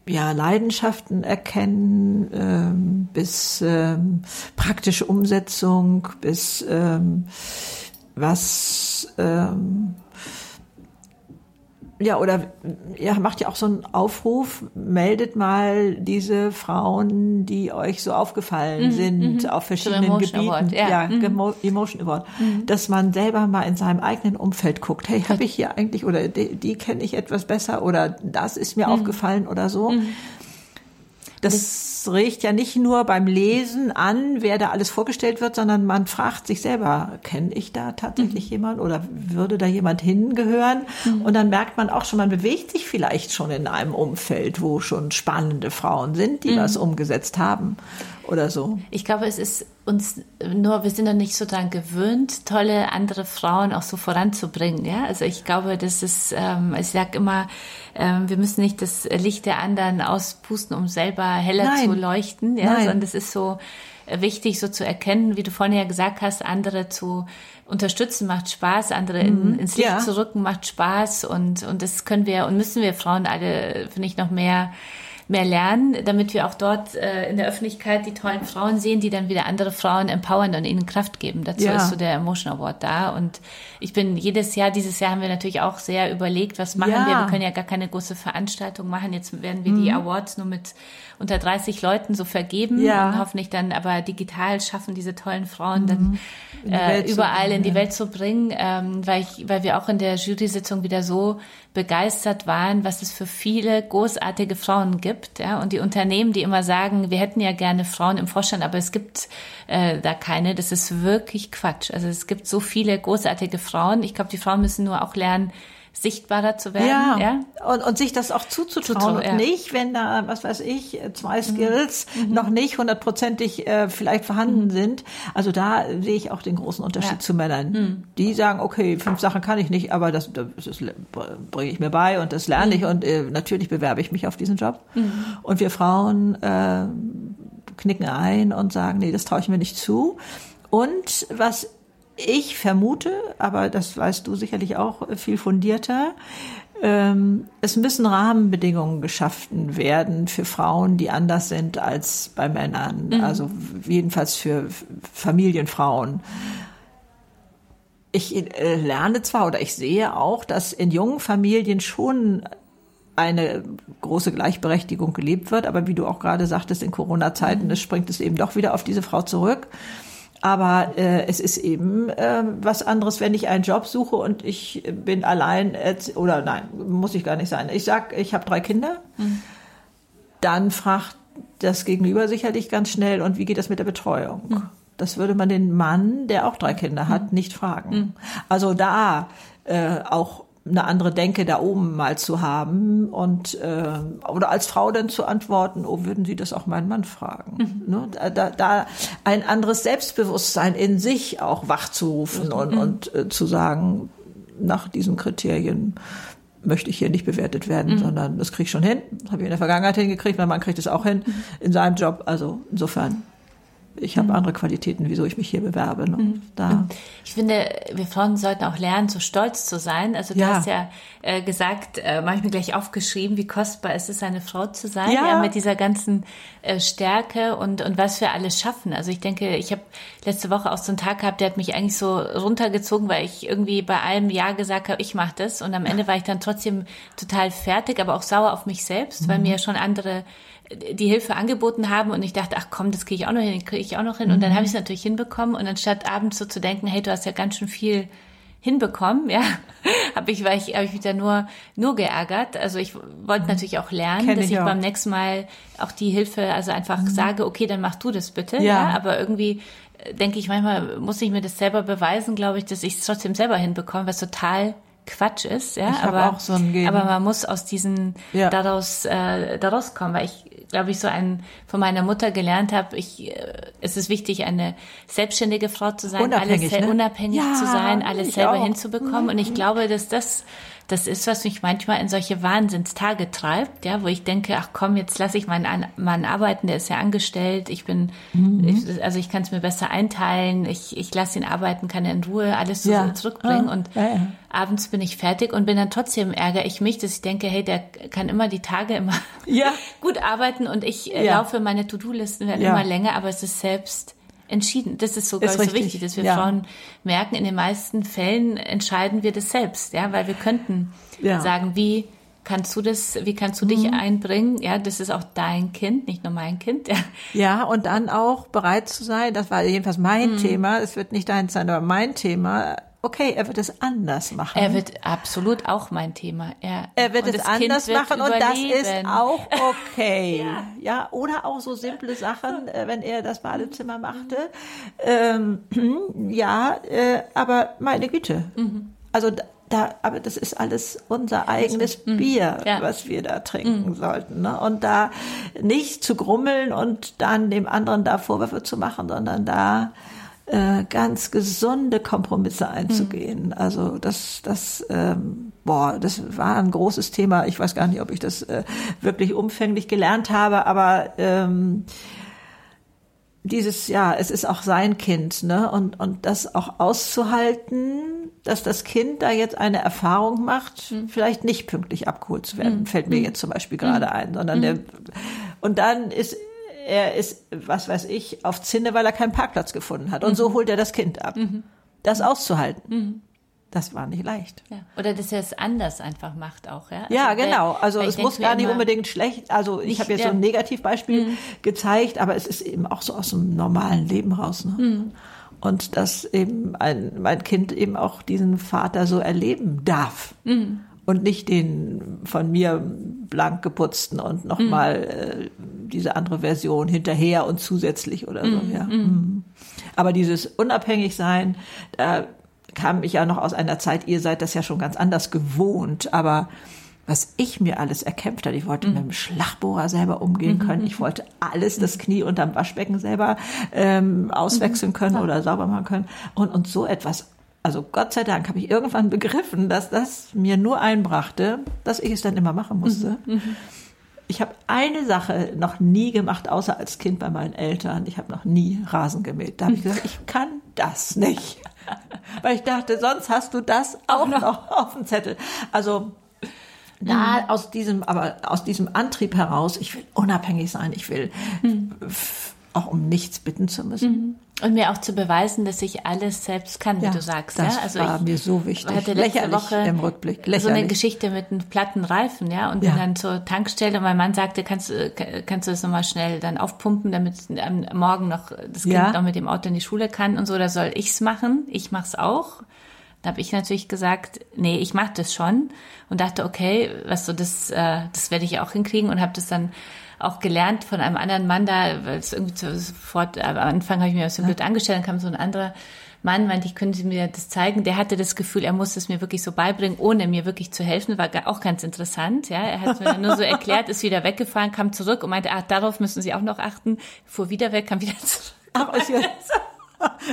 ja, Leidenschaften erkennen, ähm, bis ähm, praktische Umsetzung, bis ähm, was ähm, ja, oder ja, macht ja auch so einen Aufruf, meldet mal diese Frauen, die euch so aufgefallen mhm, sind mhm. auf verschiedenen Gebieten. Award, ja, ja mhm. Emotion Award. Mhm. Dass man selber mal in seinem eigenen Umfeld guckt, hey, habe ich hier eigentlich oder die, die kenne ich etwas besser oder das ist mir mhm. aufgefallen oder so. Mhm. Das regt ja nicht nur beim Lesen an, wer da alles vorgestellt wird, sondern man fragt sich selber, kenne ich da tatsächlich mhm. jemand oder würde da jemand hingehören? Mhm. Und dann merkt man auch schon, man bewegt sich vielleicht schon in einem Umfeld, wo schon spannende Frauen sind, die mhm. was umgesetzt haben oder so. Ich glaube, es ist uns nur, wir sind noch nicht so daran gewöhnt, tolle andere Frauen auch so voranzubringen. Ja, also ich glaube, das ist, ähm, ich sage immer, ähm, wir müssen nicht das Licht der anderen auspusten, um selber heller Nein. zu leuchten. Ja, Nein. sondern es ist so wichtig, so zu erkennen, wie du vorhin ja gesagt hast, andere zu unterstützen macht Spaß, andere in, mhm. ins Licht ja. zu rücken macht Spaß und und das können wir und müssen wir Frauen alle, finde ich, noch mehr mehr lernen, damit wir auch dort äh, in der Öffentlichkeit die tollen Frauen sehen, die dann wieder andere Frauen empowern und ihnen Kraft geben. Dazu ja. ist so der Emotion Award da. Und ich bin jedes Jahr, dieses Jahr haben wir natürlich auch sehr überlegt, was machen ja. wir? Wir können ja gar keine große Veranstaltung machen. Jetzt werden wir mhm. die Awards nur mit unter 30 Leuten so vergeben ja. und hoffentlich dann aber digital schaffen, diese tollen Frauen dann mhm. äh, überall bringen, in die Welt zu bringen, ähm, weil, ich, weil wir auch in der Jury-Sitzung wieder so begeistert waren, was es für viele großartige Frauen gibt. Ja? Und die Unternehmen, die immer sagen, wir hätten ja gerne Frauen im Vorstand, aber es gibt äh, da keine, das ist wirklich Quatsch. Also es gibt so viele großartige Frauen. Ich glaube, die Frauen müssen nur auch lernen, sichtbarer zu werden. Ja, ja? Und, und sich das auch zuzutrauen Zutrauen, ja. und nicht, wenn da, was weiß ich, zwei mhm. Skills mhm. noch nicht hundertprozentig äh, vielleicht vorhanden mhm. sind. Also da sehe ich auch den großen Unterschied ja. zu Männern. Mhm. Die sagen, okay, fünf Sachen kann ich nicht, aber das, das, das bringe ich mir bei und das lerne ich mhm. und äh, natürlich bewerbe ich mich auf diesen Job. Mhm. Und wir Frauen äh, knicken ein und sagen, nee, das traue ich mir nicht zu. Und was ich vermute, aber das weißt du sicherlich auch viel fundierter, ähm, es müssen Rahmenbedingungen geschaffen werden für Frauen, die anders sind als bei Männern, mhm. also jedenfalls für Familienfrauen. Ich äh, lerne zwar oder ich sehe auch, dass in jungen Familien schon eine große Gleichberechtigung gelebt wird, aber wie du auch gerade sagtest, in Corona-Zeiten, mhm. es springt es eben doch wieder auf diese Frau zurück. Aber äh, es ist eben äh, was anderes, wenn ich einen Job suche und ich bin allein oder nein, muss ich gar nicht sein. Ich sag, ich habe drei Kinder, mhm. dann fragt das Gegenüber sicherlich ganz schnell und wie geht das mit der Betreuung? Mhm. Das würde man den Mann, der auch drei Kinder hat, mhm. nicht fragen. Mhm. Also da äh, auch eine andere Denke da oben mal zu haben und äh, oder als Frau dann zu antworten, oh, würden Sie das auch meinen Mann fragen? Mhm. Ne? Da, da ein anderes Selbstbewusstsein in sich auch wachzurufen mhm. und, und äh, zu sagen, nach diesen Kriterien möchte ich hier nicht bewertet werden, mhm. sondern das kriege ich schon hin. Das habe ich in der Vergangenheit hingekriegt, mein Mann kriegt es auch hin mhm. in seinem Job. Also insofern ich habe mhm. andere Qualitäten, wieso ich mich hier bewerbe. Ne? Mhm. Da. Ich finde, wir Frauen sollten auch lernen, so stolz zu sein. Also du ja. hast ja äh, gesagt, äh, mache ich mir gleich aufgeschrieben, wie kostbar ist es, eine Frau zu sein, ja, ja mit dieser ganzen äh, Stärke und, und was wir alles schaffen. Also ich denke, ich habe letzte Woche auch so einen Tag gehabt, der hat mich eigentlich so runtergezogen, weil ich irgendwie bei allem Ja gesagt habe, ich mache das. Und am Ende war ich dann trotzdem total fertig, aber auch sauer auf mich selbst, mhm. weil mir schon andere die Hilfe angeboten haben und ich dachte, ach komm, das kriege ich auch noch hin, kriege ich auch noch hin. Und dann mhm. habe ich es natürlich hinbekommen und anstatt abends so zu denken, hey, du hast ja ganz schön viel hinbekommen, ja, *laughs* habe ich, weil ich, habe ich mich da nur, nur geärgert. Also ich wollte mhm. natürlich auch lernen, Kenn dass ich, ich beim nächsten Mal auch die Hilfe, also einfach mhm. sage, okay, dann mach du das bitte, ja, ja aber irgendwie äh, denke ich manchmal, muss ich mir das selber beweisen, glaube ich, dass ich es trotzdem selber hinbekomme, was total Quatsch ist, ja. Ich aber, auch so ein aber man muss aus diesen ja. daraus äh, daraus kommen, weil ich glaube ich so ein von meiner Mutter gelernt habe. Ich äh, es ist wichtig, eine selbstständige Frau zu sein, unabhängig, alles ne? unabhängig ja, zu sein, alles selber auch. hinzubekommen. Mhm. Und ich glaube, dass das das ist, was mich manchmal in solche Wahnsinnstage treibt, ja, wo ich denke, ach komm, jetzt lasse ich meinen Mann arbeiten, der ist ja angestellt, ich bin, mhm. ich, also ich kann es mir besser einteilen, ich, ich lasse ihn arbeiten, kann er in Ruhe alles so ja. zurückbringen ah, und ja, ja. abends bin ich fertig und bin dann trotzdem ärgere ich mich, dass ich denke, hey, der kann immer die Tage immer *laughs* gut arbeiten und ich äh, laufe, meine To-Do-Listen werden immer länger, aber es ist selbst entschieden. Das ist so, ist so wichtig, dass wir ja. Frauen merken, in den meisten Fällen entscheiden wir das selbst, ja, weil wir könnten ja. sagen, wie kannst du das, wie kannst du dich mhm. einbringen? Ja, das ist auch dein Kind, nicht nur mein Kind. Ja, ja und dann auch bereit zu sein, das war jedenfalls mein mhm. Thema, es wird nicht dein sein, aber mein Thema, okay, er wird es anders machen. Er wird absolut auch mein Thema. Er, er wird es anders wird machen und das ist auch *laughs* okay. ja. ja. oder auch so simple Sachen, äh, wenn er das Badezimmer machte. Ähm, *clears throat* ja, äh, aber meine Güte. Mhm. Also da, aber das ist alles unser eigenes mhm. Bier, ja. was wir da trinken mhm. sollten. Ne? Und da nicht zu grummeln und dann dem anderen da Vorwürfe zu machen, sondern da äh, ganz gesunde Kompromisse einzugehen. Mhm. Also das, das, ähm, boah, das war ein großes Thema. Ich weiß gar nicht, ob ich das äh, wirklich umfänglich gelernt habe, aber ähm, dieses, ja, es ist auch sein Kind, ne? Und, und das auch auszuhalten, dass das Kind da jetzt eine Erfahrung macht, mhm. vielleicht nicht pünktlich abgeholt zu werden, mhm. fällt mir hm. jetzt zum Beispiel gerade mhm. ein, sondern der, hm. und dann ist er ist, was weiß ich, auf Zinne, weil er keinen Parkplatz gefunden hat. Und mhm. so holt er das Kind ab. Mhm. Das auszuhalten. Mhm. Das war nicht leicht. Ja. Oder dass er es anders einfach macht auch, ja? Also ja, genau. Also es muss gar nicht unbedingt schlecht, also ich habe jetzt ja. so ein Negativbeispiel mhm. gezeigt, aber es ist eben auch so aus dem normalen Leben raus. Ne? Mhm. Und dass eben ein, mein Kind eben auch diesen Vater so erleben darf. Mhm und nicht den von mir blank geputzten und nochmal mhm. äh, diese andere Version hinterher und zusätzlich oder so. Mhm. Ja. Mhm. mhm. Aber dieses Unabhängigsein, da kam ich ja noch aus einer Zeit, ihr seid das ja schon ganz anders gewohnt, aber was ich mir alles erkämpft habe. Ich wollte mhm. mit dem Schlagbohrer selber umgehen mhm. können. Ich wollte alles, das Knie unterm Waschbecken selber ähm, auswechseln können oder sauber machen können. Und, und so etwas also Gott sei Dank habe ich irgendwann begriffen, dass das mir nur einbrachte, dass ich es dann immer machen musste. Mhm. mhm. Ich habe eine Sache noch nie gemacht, außer als Kind bei meinen Eltern. Ich habe noch nie Rasen gemäht. Da habe ich gesagt, ich kann das nicht. *laughs* Weil ich dachte, sonst hast du das auch noch auf dem Zettel. Also da mhm. aus diesem, aber aus diesem Antrieb heraus, ich will unabhängig sein, ich will mhm auch um nichts bitten zu müssen. Und mir auch zu beweisen, dass ich alles selbst kann, wie ja, du sagst. Das ja? also war mir so wichtig. Hatte letzte lächerlich Woche im Rückblick. Lächerlich. So eine Geschichte mit einem platten Reifen, ja, und bin dann zur Tankstelle und mein Mann sagte, kannst, kannst du das nochmal schnell dann aufpumpen, damit am Morgen noch das Kind ja. noch mit dem Auto in die Schule kann und so, oder soll ich's machen? Ich mach's auch. Da habe ich natürlich gesagt, nee, ich mach das schon und dachte, okay, was so das, äh, das werde ich auch hinkriegen und habe das dann auch gelernt von einem anderen Mann da, weil es irgendwie sofort, am Anfang habe ich mir so blöd angestellt, dann kam so ein anderer Mann, meinte ich, können Sie mir das zeigen? Der hatte das Gefühl, er muss es mir wirklich so beibringen, ohne mir wirklich zu helfen. War auch ganz interessant, ja. Er hat mir nur so erklärt, ist wieder weggefahren, kam zurück und meinte, ach, darauf müssen Sie auch noch achten. Fuhr wieder weg, kam wieder *laughs* zurück. Ach, ja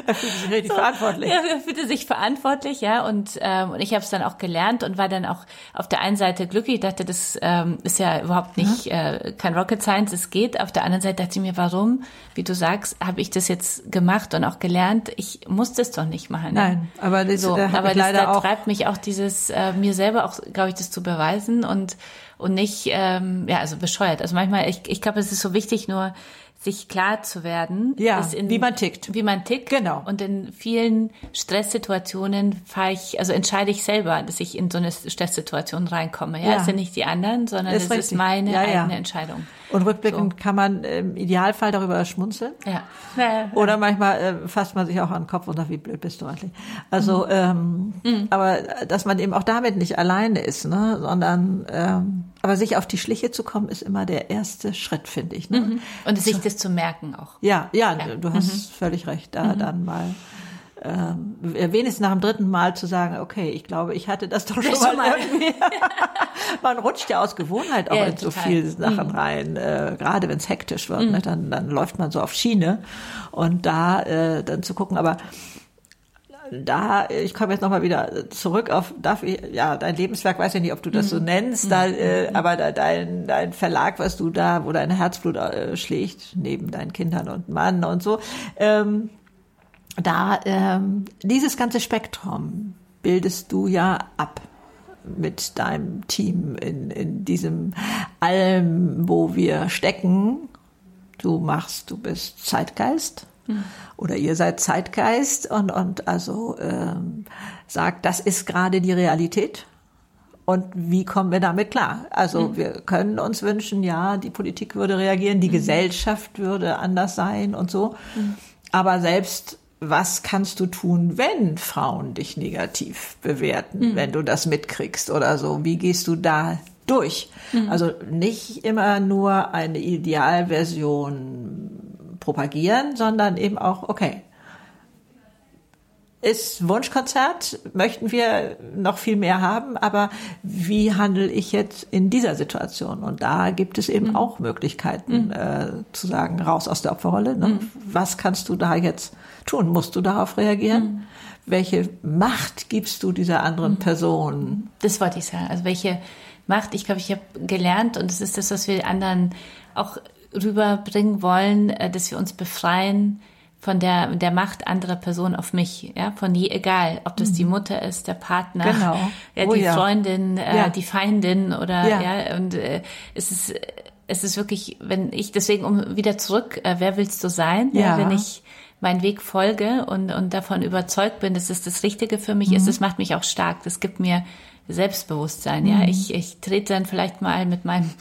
er fühlte sich richtig so, verantwortlich. Ja, er fühlte sich verantwortlich, ja. Und, ähm, und ich habe es dann auch gelernt und war dann auch auf der einen Seite glücklich. Ich dachte, das ähm, ist ja überhaupt nicht äh, kein Rocket Science, es geht. Auf der anderen Seite dachte ich mir, warum, wie du sagst, habe ich das jetzt gemacht und auch gelernt. Ich muss das doch nicht machen. Nein, aber das, so, aber das, da auch treibt mich auch dieses, äh, mir selber auch, glaube ich, das zu beweisen und und nicht, ähm, ja, also bescheuert. Also manchmal, ich, ich glaube, es ist so wichtig, nur sich klar zu werden, ja, in, wie man tickt. Wie man tickt. Genau. Und in vielen Stresssituationen fahre ich, also entscheide ich selber, dass ich in so eine Stresssituation reinkomme. Ja, ja. es sind nicht die anderen, sondern es ist, ist meine ja, eigene. Entscheidung. Und rückblickend so. kann man im Idealfall darüber schmunzeln. Ja. Oder manchmal äh, fasst man sich auch an den Kopf und sagt, wie blöd bist du eigentlich. Also, mhm. ähm, mhm. aber dass man eben auch damit nicht alleine ist, ne, sondern ähm, aber sich auf die Schliche zu kommen, ist immer der erste Schritt, finde ich. Ne? Mhm. Und sich das zu merken auch. Ja, ja, ja. du hast mhm. völlig recht, da mhm. dann mal ähm, wenigstens nach dem dritten Mal zu sagen, okay, ich glaube, ich hatte das doch schon, mal, mal irgendwie. *laughs* Man rutscht ja aus Gewohnheit auch ja, in so viele Sachen mhm. rein, äh, gerade wenn es hektisch wird, ne? mhm. ne, dann, dann läuft man so auf Schiene und da äh, dann zu gucken, aber da, ich komme jetzt nochmal wieder zurück auf, darf ich, ja, dein Lebenswerk, weiß ich nicht, ob du das so mhm. nennst, da, mhm. äh, aber da, dein, dein Verlag, was du da, wo dein Herzblut äh, schlägt, neben deinen Kindern und Mann und so, ähm, da, ähm, dieses ganze Spektrum bildest du ja ab mit deinem Team in, in diesem allem, wo wir stecken. Du machst, du bist Zeitgeist, Mhm. Oder ihr seid Zeitgeist und, und also ähm, sagt, das ist gerade die Realität. Und wie kommen wir damit klar? Also mhm. wir können uns wünschen, ja, die Politik würde reagieren, die mhm. Gesellschaft würde anders sein und so. Mhm. Aber selbst was kannst du tun, wenn Frauen dich negativ bewerten, mhm. wenn du das mitkriegst oder so? Wie gehst du da durch? Mhm. Also nicht immer nur eine Idealversion propagieren, sondern eben auch, okay, ist Wunschkonzert, möchten wir noch viel mehr haben, aber wie handle ich jetzt in dieser Situation? Und da gibt es eben mhm. auch Möglichkeiten mhm. äh, zu sagen, raus aus der Opferrolle. Ne? Mhm. Was kannst du da jetzt tun? Musst du darauf reagieren? Mhm. Welche Macht gibst du dieser anderen mhm. Person? Das wollte ich sagen. Also welche Macht, ich glaube, ich habe gelernt und das ist das, was wir anderen auch rüberbringen wollen, äh, dass wir uns befreien von der, der Macht anderer Personen auf mich, ja, von je, egal, ob das die mhm. Mutter ist, der Partner, genau. ja, oh, die ja. Freundin, äh, ja. die Feindin oder, ja, ja und äh, es ist, es ist wirklich, wenn ich, deswegen, um wieder zurück, äh, wer willst du sein, ja. wenn ich meinen Weg folge und, und davon überzeugt bin, dass es das Richtige für mich mhm. ist, das macht mich auch stark, das gibt mir Selbstbewusstsein. Mhm. Ja, ich, ich trete dann vielleicht mal mit meinem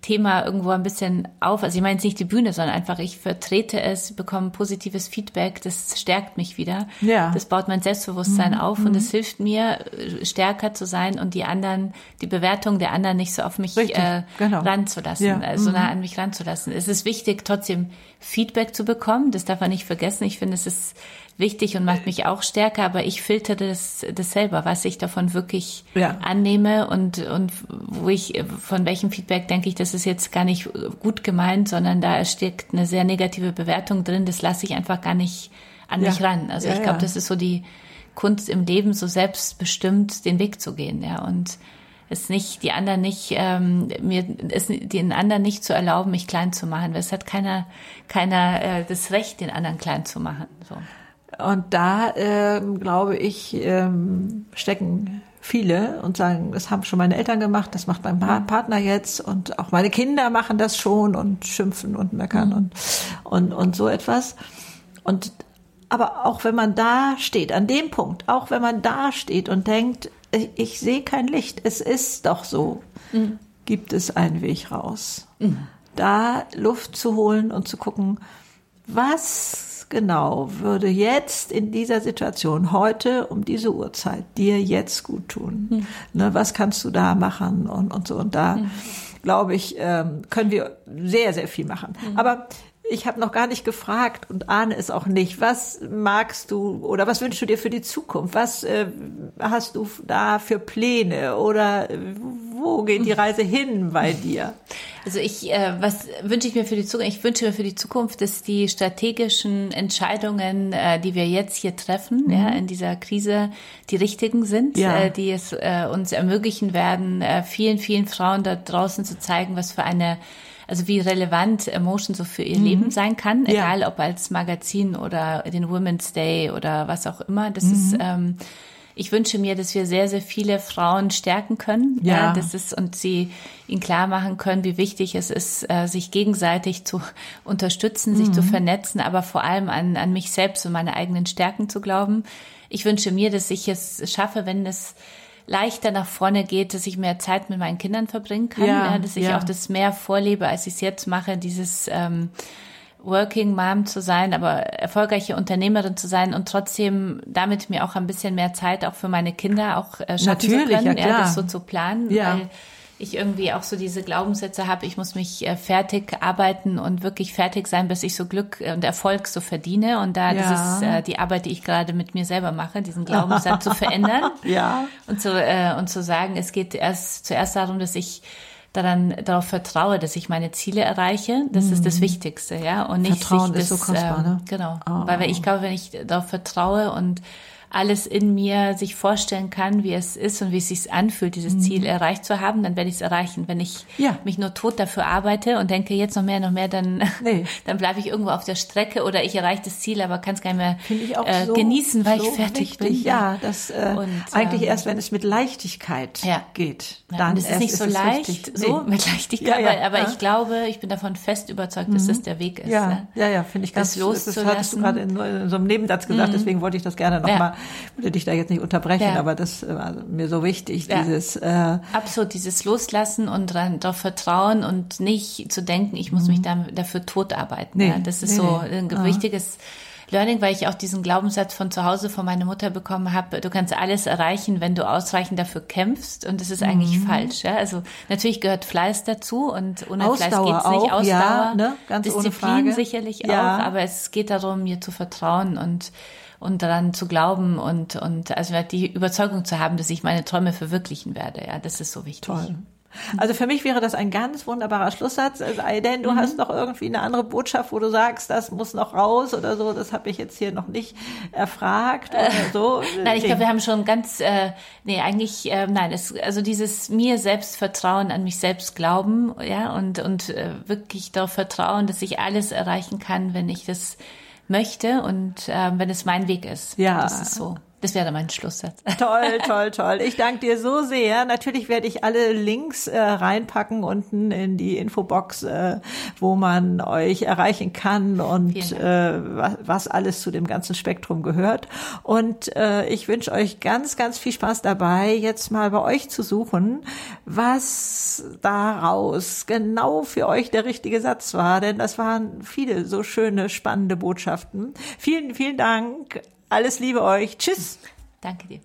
Thema irgendwo ein bisschen auf. Also ich meine jetzt nicht die Bühne, sondern einfach ich vertrete es, bekomme positives Feedback, das stärkt mich wieder. Ja. Das baut mein Selbstbewusstsein mhm. auf und es mhm. hilft mir, stärker zu sein und die anderen, die Bewertung der anderen nicht so auf mich äh, genau. ranzulassen, ja. äh, so nah mhm. an mich ranzulassen. Es ist wichtig, trotzdem Feedback zu bekommen. Das darf man nicht vergessen. Ich finde, es ist wichtig und macht mich auch stärker, aber ich filtere das, das selber, was ich davon wirklich ja. annehme und, und wo ich, von welchem Feedback denke ich, das ist jetzt gar nicht gut gemeint, sondern da steckt eine sehr negative Bewertung drin, das lasse ich einfach gar nicht an ja. mich ran. Also ja, ich glaube, das ist so die Kunst im Leben, so selbstbestimmt den Weg zu gehen, ja, und es nicht, die anderen nicht, ähm, mir es den anderen nicht zu erlauben, mich klein zu machen. Es hat keiner, keiner äh, das Recht, den anderen klein zu machen. So. Und da, ähm, glaube ich, ähm, stecken viele und sagen, das haben schon meine Eltern gemacht, das macht mein mhm. Partner jetzt und auch meine Kinder machen das schon und schimpfen und meckern mhm. und, und, und so etwas. Und, aber auch wenn man da steht, an dem Punkt, auch wenn man da steht und denkt, ich, ich sehe kein Licht, es ist doch so, mhm. gibt es einen Weg raus. Mhm. Da Luft zu holen und zu gucken, was genau würde jetzt in dieser Situation, heute um diese Uhrzeit, dir jetzt gut tun? Hm. Ne, was kannst du da machen und, und so? Und da, hm. glaube ich, ähm, können wir sehr, sehr viel machen. Hm. Aber ich habe noch gar nicht gefragt und ahne es auch nicht. Was magst du oder was wünschst du dir für die Zukunft? Was äh, hast du da für Pläne oder wo geht die Reise *laughs* hin bei dir? Also ich, äh, was wünsche ich mir für die Zukunft? Ich wünsche mir für die Zukunft, dass die strategischen Entscheidungen, äh, die wir jetzt hier treffen, mhm. ja, in dieser Krise, die richtigen sind, ja. äh, die es äh, uns ermöglichen werden, äh, vielen, vielen Frauen da draußen zu zeigen, was für eine also wie relevant Emotion so für ihr mhm. Leben sein kann, egal ja. ob als Magazin oder den Women's Day oder was auch immer. Das mhm. ist ähm, ich wünsche mir, dass wir sehr, sehr viele Frauen stärken können. Ja. ja das ist, und sie ihnen klar machen können, wie wichtig es ist, äh, sich gegenseitig zu *laughs* unterstützen, mhm. sich zu mhm. vernetzen, aber vor allem an, an mich selbst und meine eigenen Stärken zu glauben. Ich wünsche mir, dass ich es schaffe, wenn es leichter nach vorne geht, dass ich mehr Zeit mit meinen Kindern verbringen kann, ja, ja, dass ich ja. auch das mehr vorlebe, als ich es jetzt mache, dieses ähm, Working Mom zu sein, aber erfolgreiche Unternehmerin zu sein und trotzdem damit mir auch ein bisschen mehr Zeit auch für meine Kinder auch äh, schaffen Natürlich, zu können, ja, klar. das so zu planen, ja. weil ich irgendwie auch so diese Glaubenssätze habe, ich muss mich äh, fertig arbeiten und wirklich fertig sein, bis ich so Glück und Erfolg so verdiene. Und da ja. das ist äh, die Arbeit, die ich gerade mit mir selber mache, diesen Glaubenssatz zu verändern. *laughs* Ja. Und zu, äh, und zu sagen, es geht erst zuerst darum, dass ich daran darauf vertraue, dass ich meine Ziele erreiche. Das mhm. ist das mhm. Wichtigste, ja. Und nicht Vertrauen sich das, ist so kostbar, ne? Genau. Oh. Weil ich glaube, wenn ich darauf vertraue und alles in mir sich vorstellen kann, wie es ist und wie es sich anfühlt, dieses Ziel mhm. erreicht zu haben, dann werde ich es erreichen. Wenn ich ja. mich nur tot dafür arbeite und denke, jetzt noch mehr, noch mehr, dann, nee. *laughs* dann bleibe ich irgendwo auf der Strecke oder ich erreiche das Ziel, aber kann es gar nicht mehr äh, so, genießen, weil so ich fertig richtig, bin. Ja, das äh, und, eigentlich ähm, erst, wenn es mit Leichtigkeit ja. geht. Dann ja, es ist nicht so leicht, richtig. so nee. *laughs* mit Leichtigkeit, ja, aber, aber ich glaube, ich bin davon fest überzeugt, dass mhm. das der Weg ist. Ja, ne? ja, ja, finde ich ganz, das loszulassen. Das hattest du gerade in, in, so einem Nebensatz gesagt, mhm. deswegen wollte ich das gerne nochmal würde dich da jetzt nicht unterbrechen, ja. aber das war also mir so wichtig, ja. dieses äh, absolut dieses Loslassen und darauf vertrauen und nicht zu denken, ich muss mhm. mich da, dafür totarbeiten. Nee. Ja, das ist nee, so ein nee. wichtiges Learning, weil ich auch diesen Glaubenssatz von zu Hause von meiner Mutter bekommen habe, du kannst alles erreichen, wenn du ausreichend dafür kämpfst und das ist eigentlich mhm. falsch. Ja? Also natürlich gehört Fleiß dazu und ohne Ausdauer Fleiß geht's nicht. Auch, Ausdauer, ja, ne? Ganz Disziplin sicherlich ja. auch, aber es geht darum, mir zu vertrauen und und daran zu glauben und, und also die Überzeugung zu haben, dass ich meine Träume verwirklichen werde. Ja, das ist so wichtig. Toll. Also für mich wäre das ein ganz wunderbarer Schlusssatz, sei denn du mhm. hast noch irgendwie eine andere Botschaft, wo du sagst, das muss noch raus oder so, das habe ich jetzt hier noch nicht erfragt oder so. nein, ich glaube, wir haben schon ganz, äh, nee, eigentlich, äh, nein, es, also dieses mir selbst Vertrauen, an mich selbst glauben, ja, und, und äh, wirklich darauf vertrauen, dass ich alles erreichen kann, wenn ich das möchte und äh, wenn es mein Weg ist. Ja. Das ist so. Das wäre mein Schlusssatz. *laughs* Toll, toll, toll. Ich danke dir so sehr. Natürlich werde ich alle Links äh, reinpacken unten in die Infobox, äh, wo man euch erreichen kann und äh, was, was, alles zu dem ganzen Spektrum gehört. Und äh, ich wünsche euch ganz, ganz viel Spaß dabei, jetzt mal bei euch zu suchen, was daraus genau für euch der richtige Satz war. Denn das waren viele so schöne, spannende Botschaften. Vielen, vielen Dank alles Liebe euch. Tschüss. Danke dir.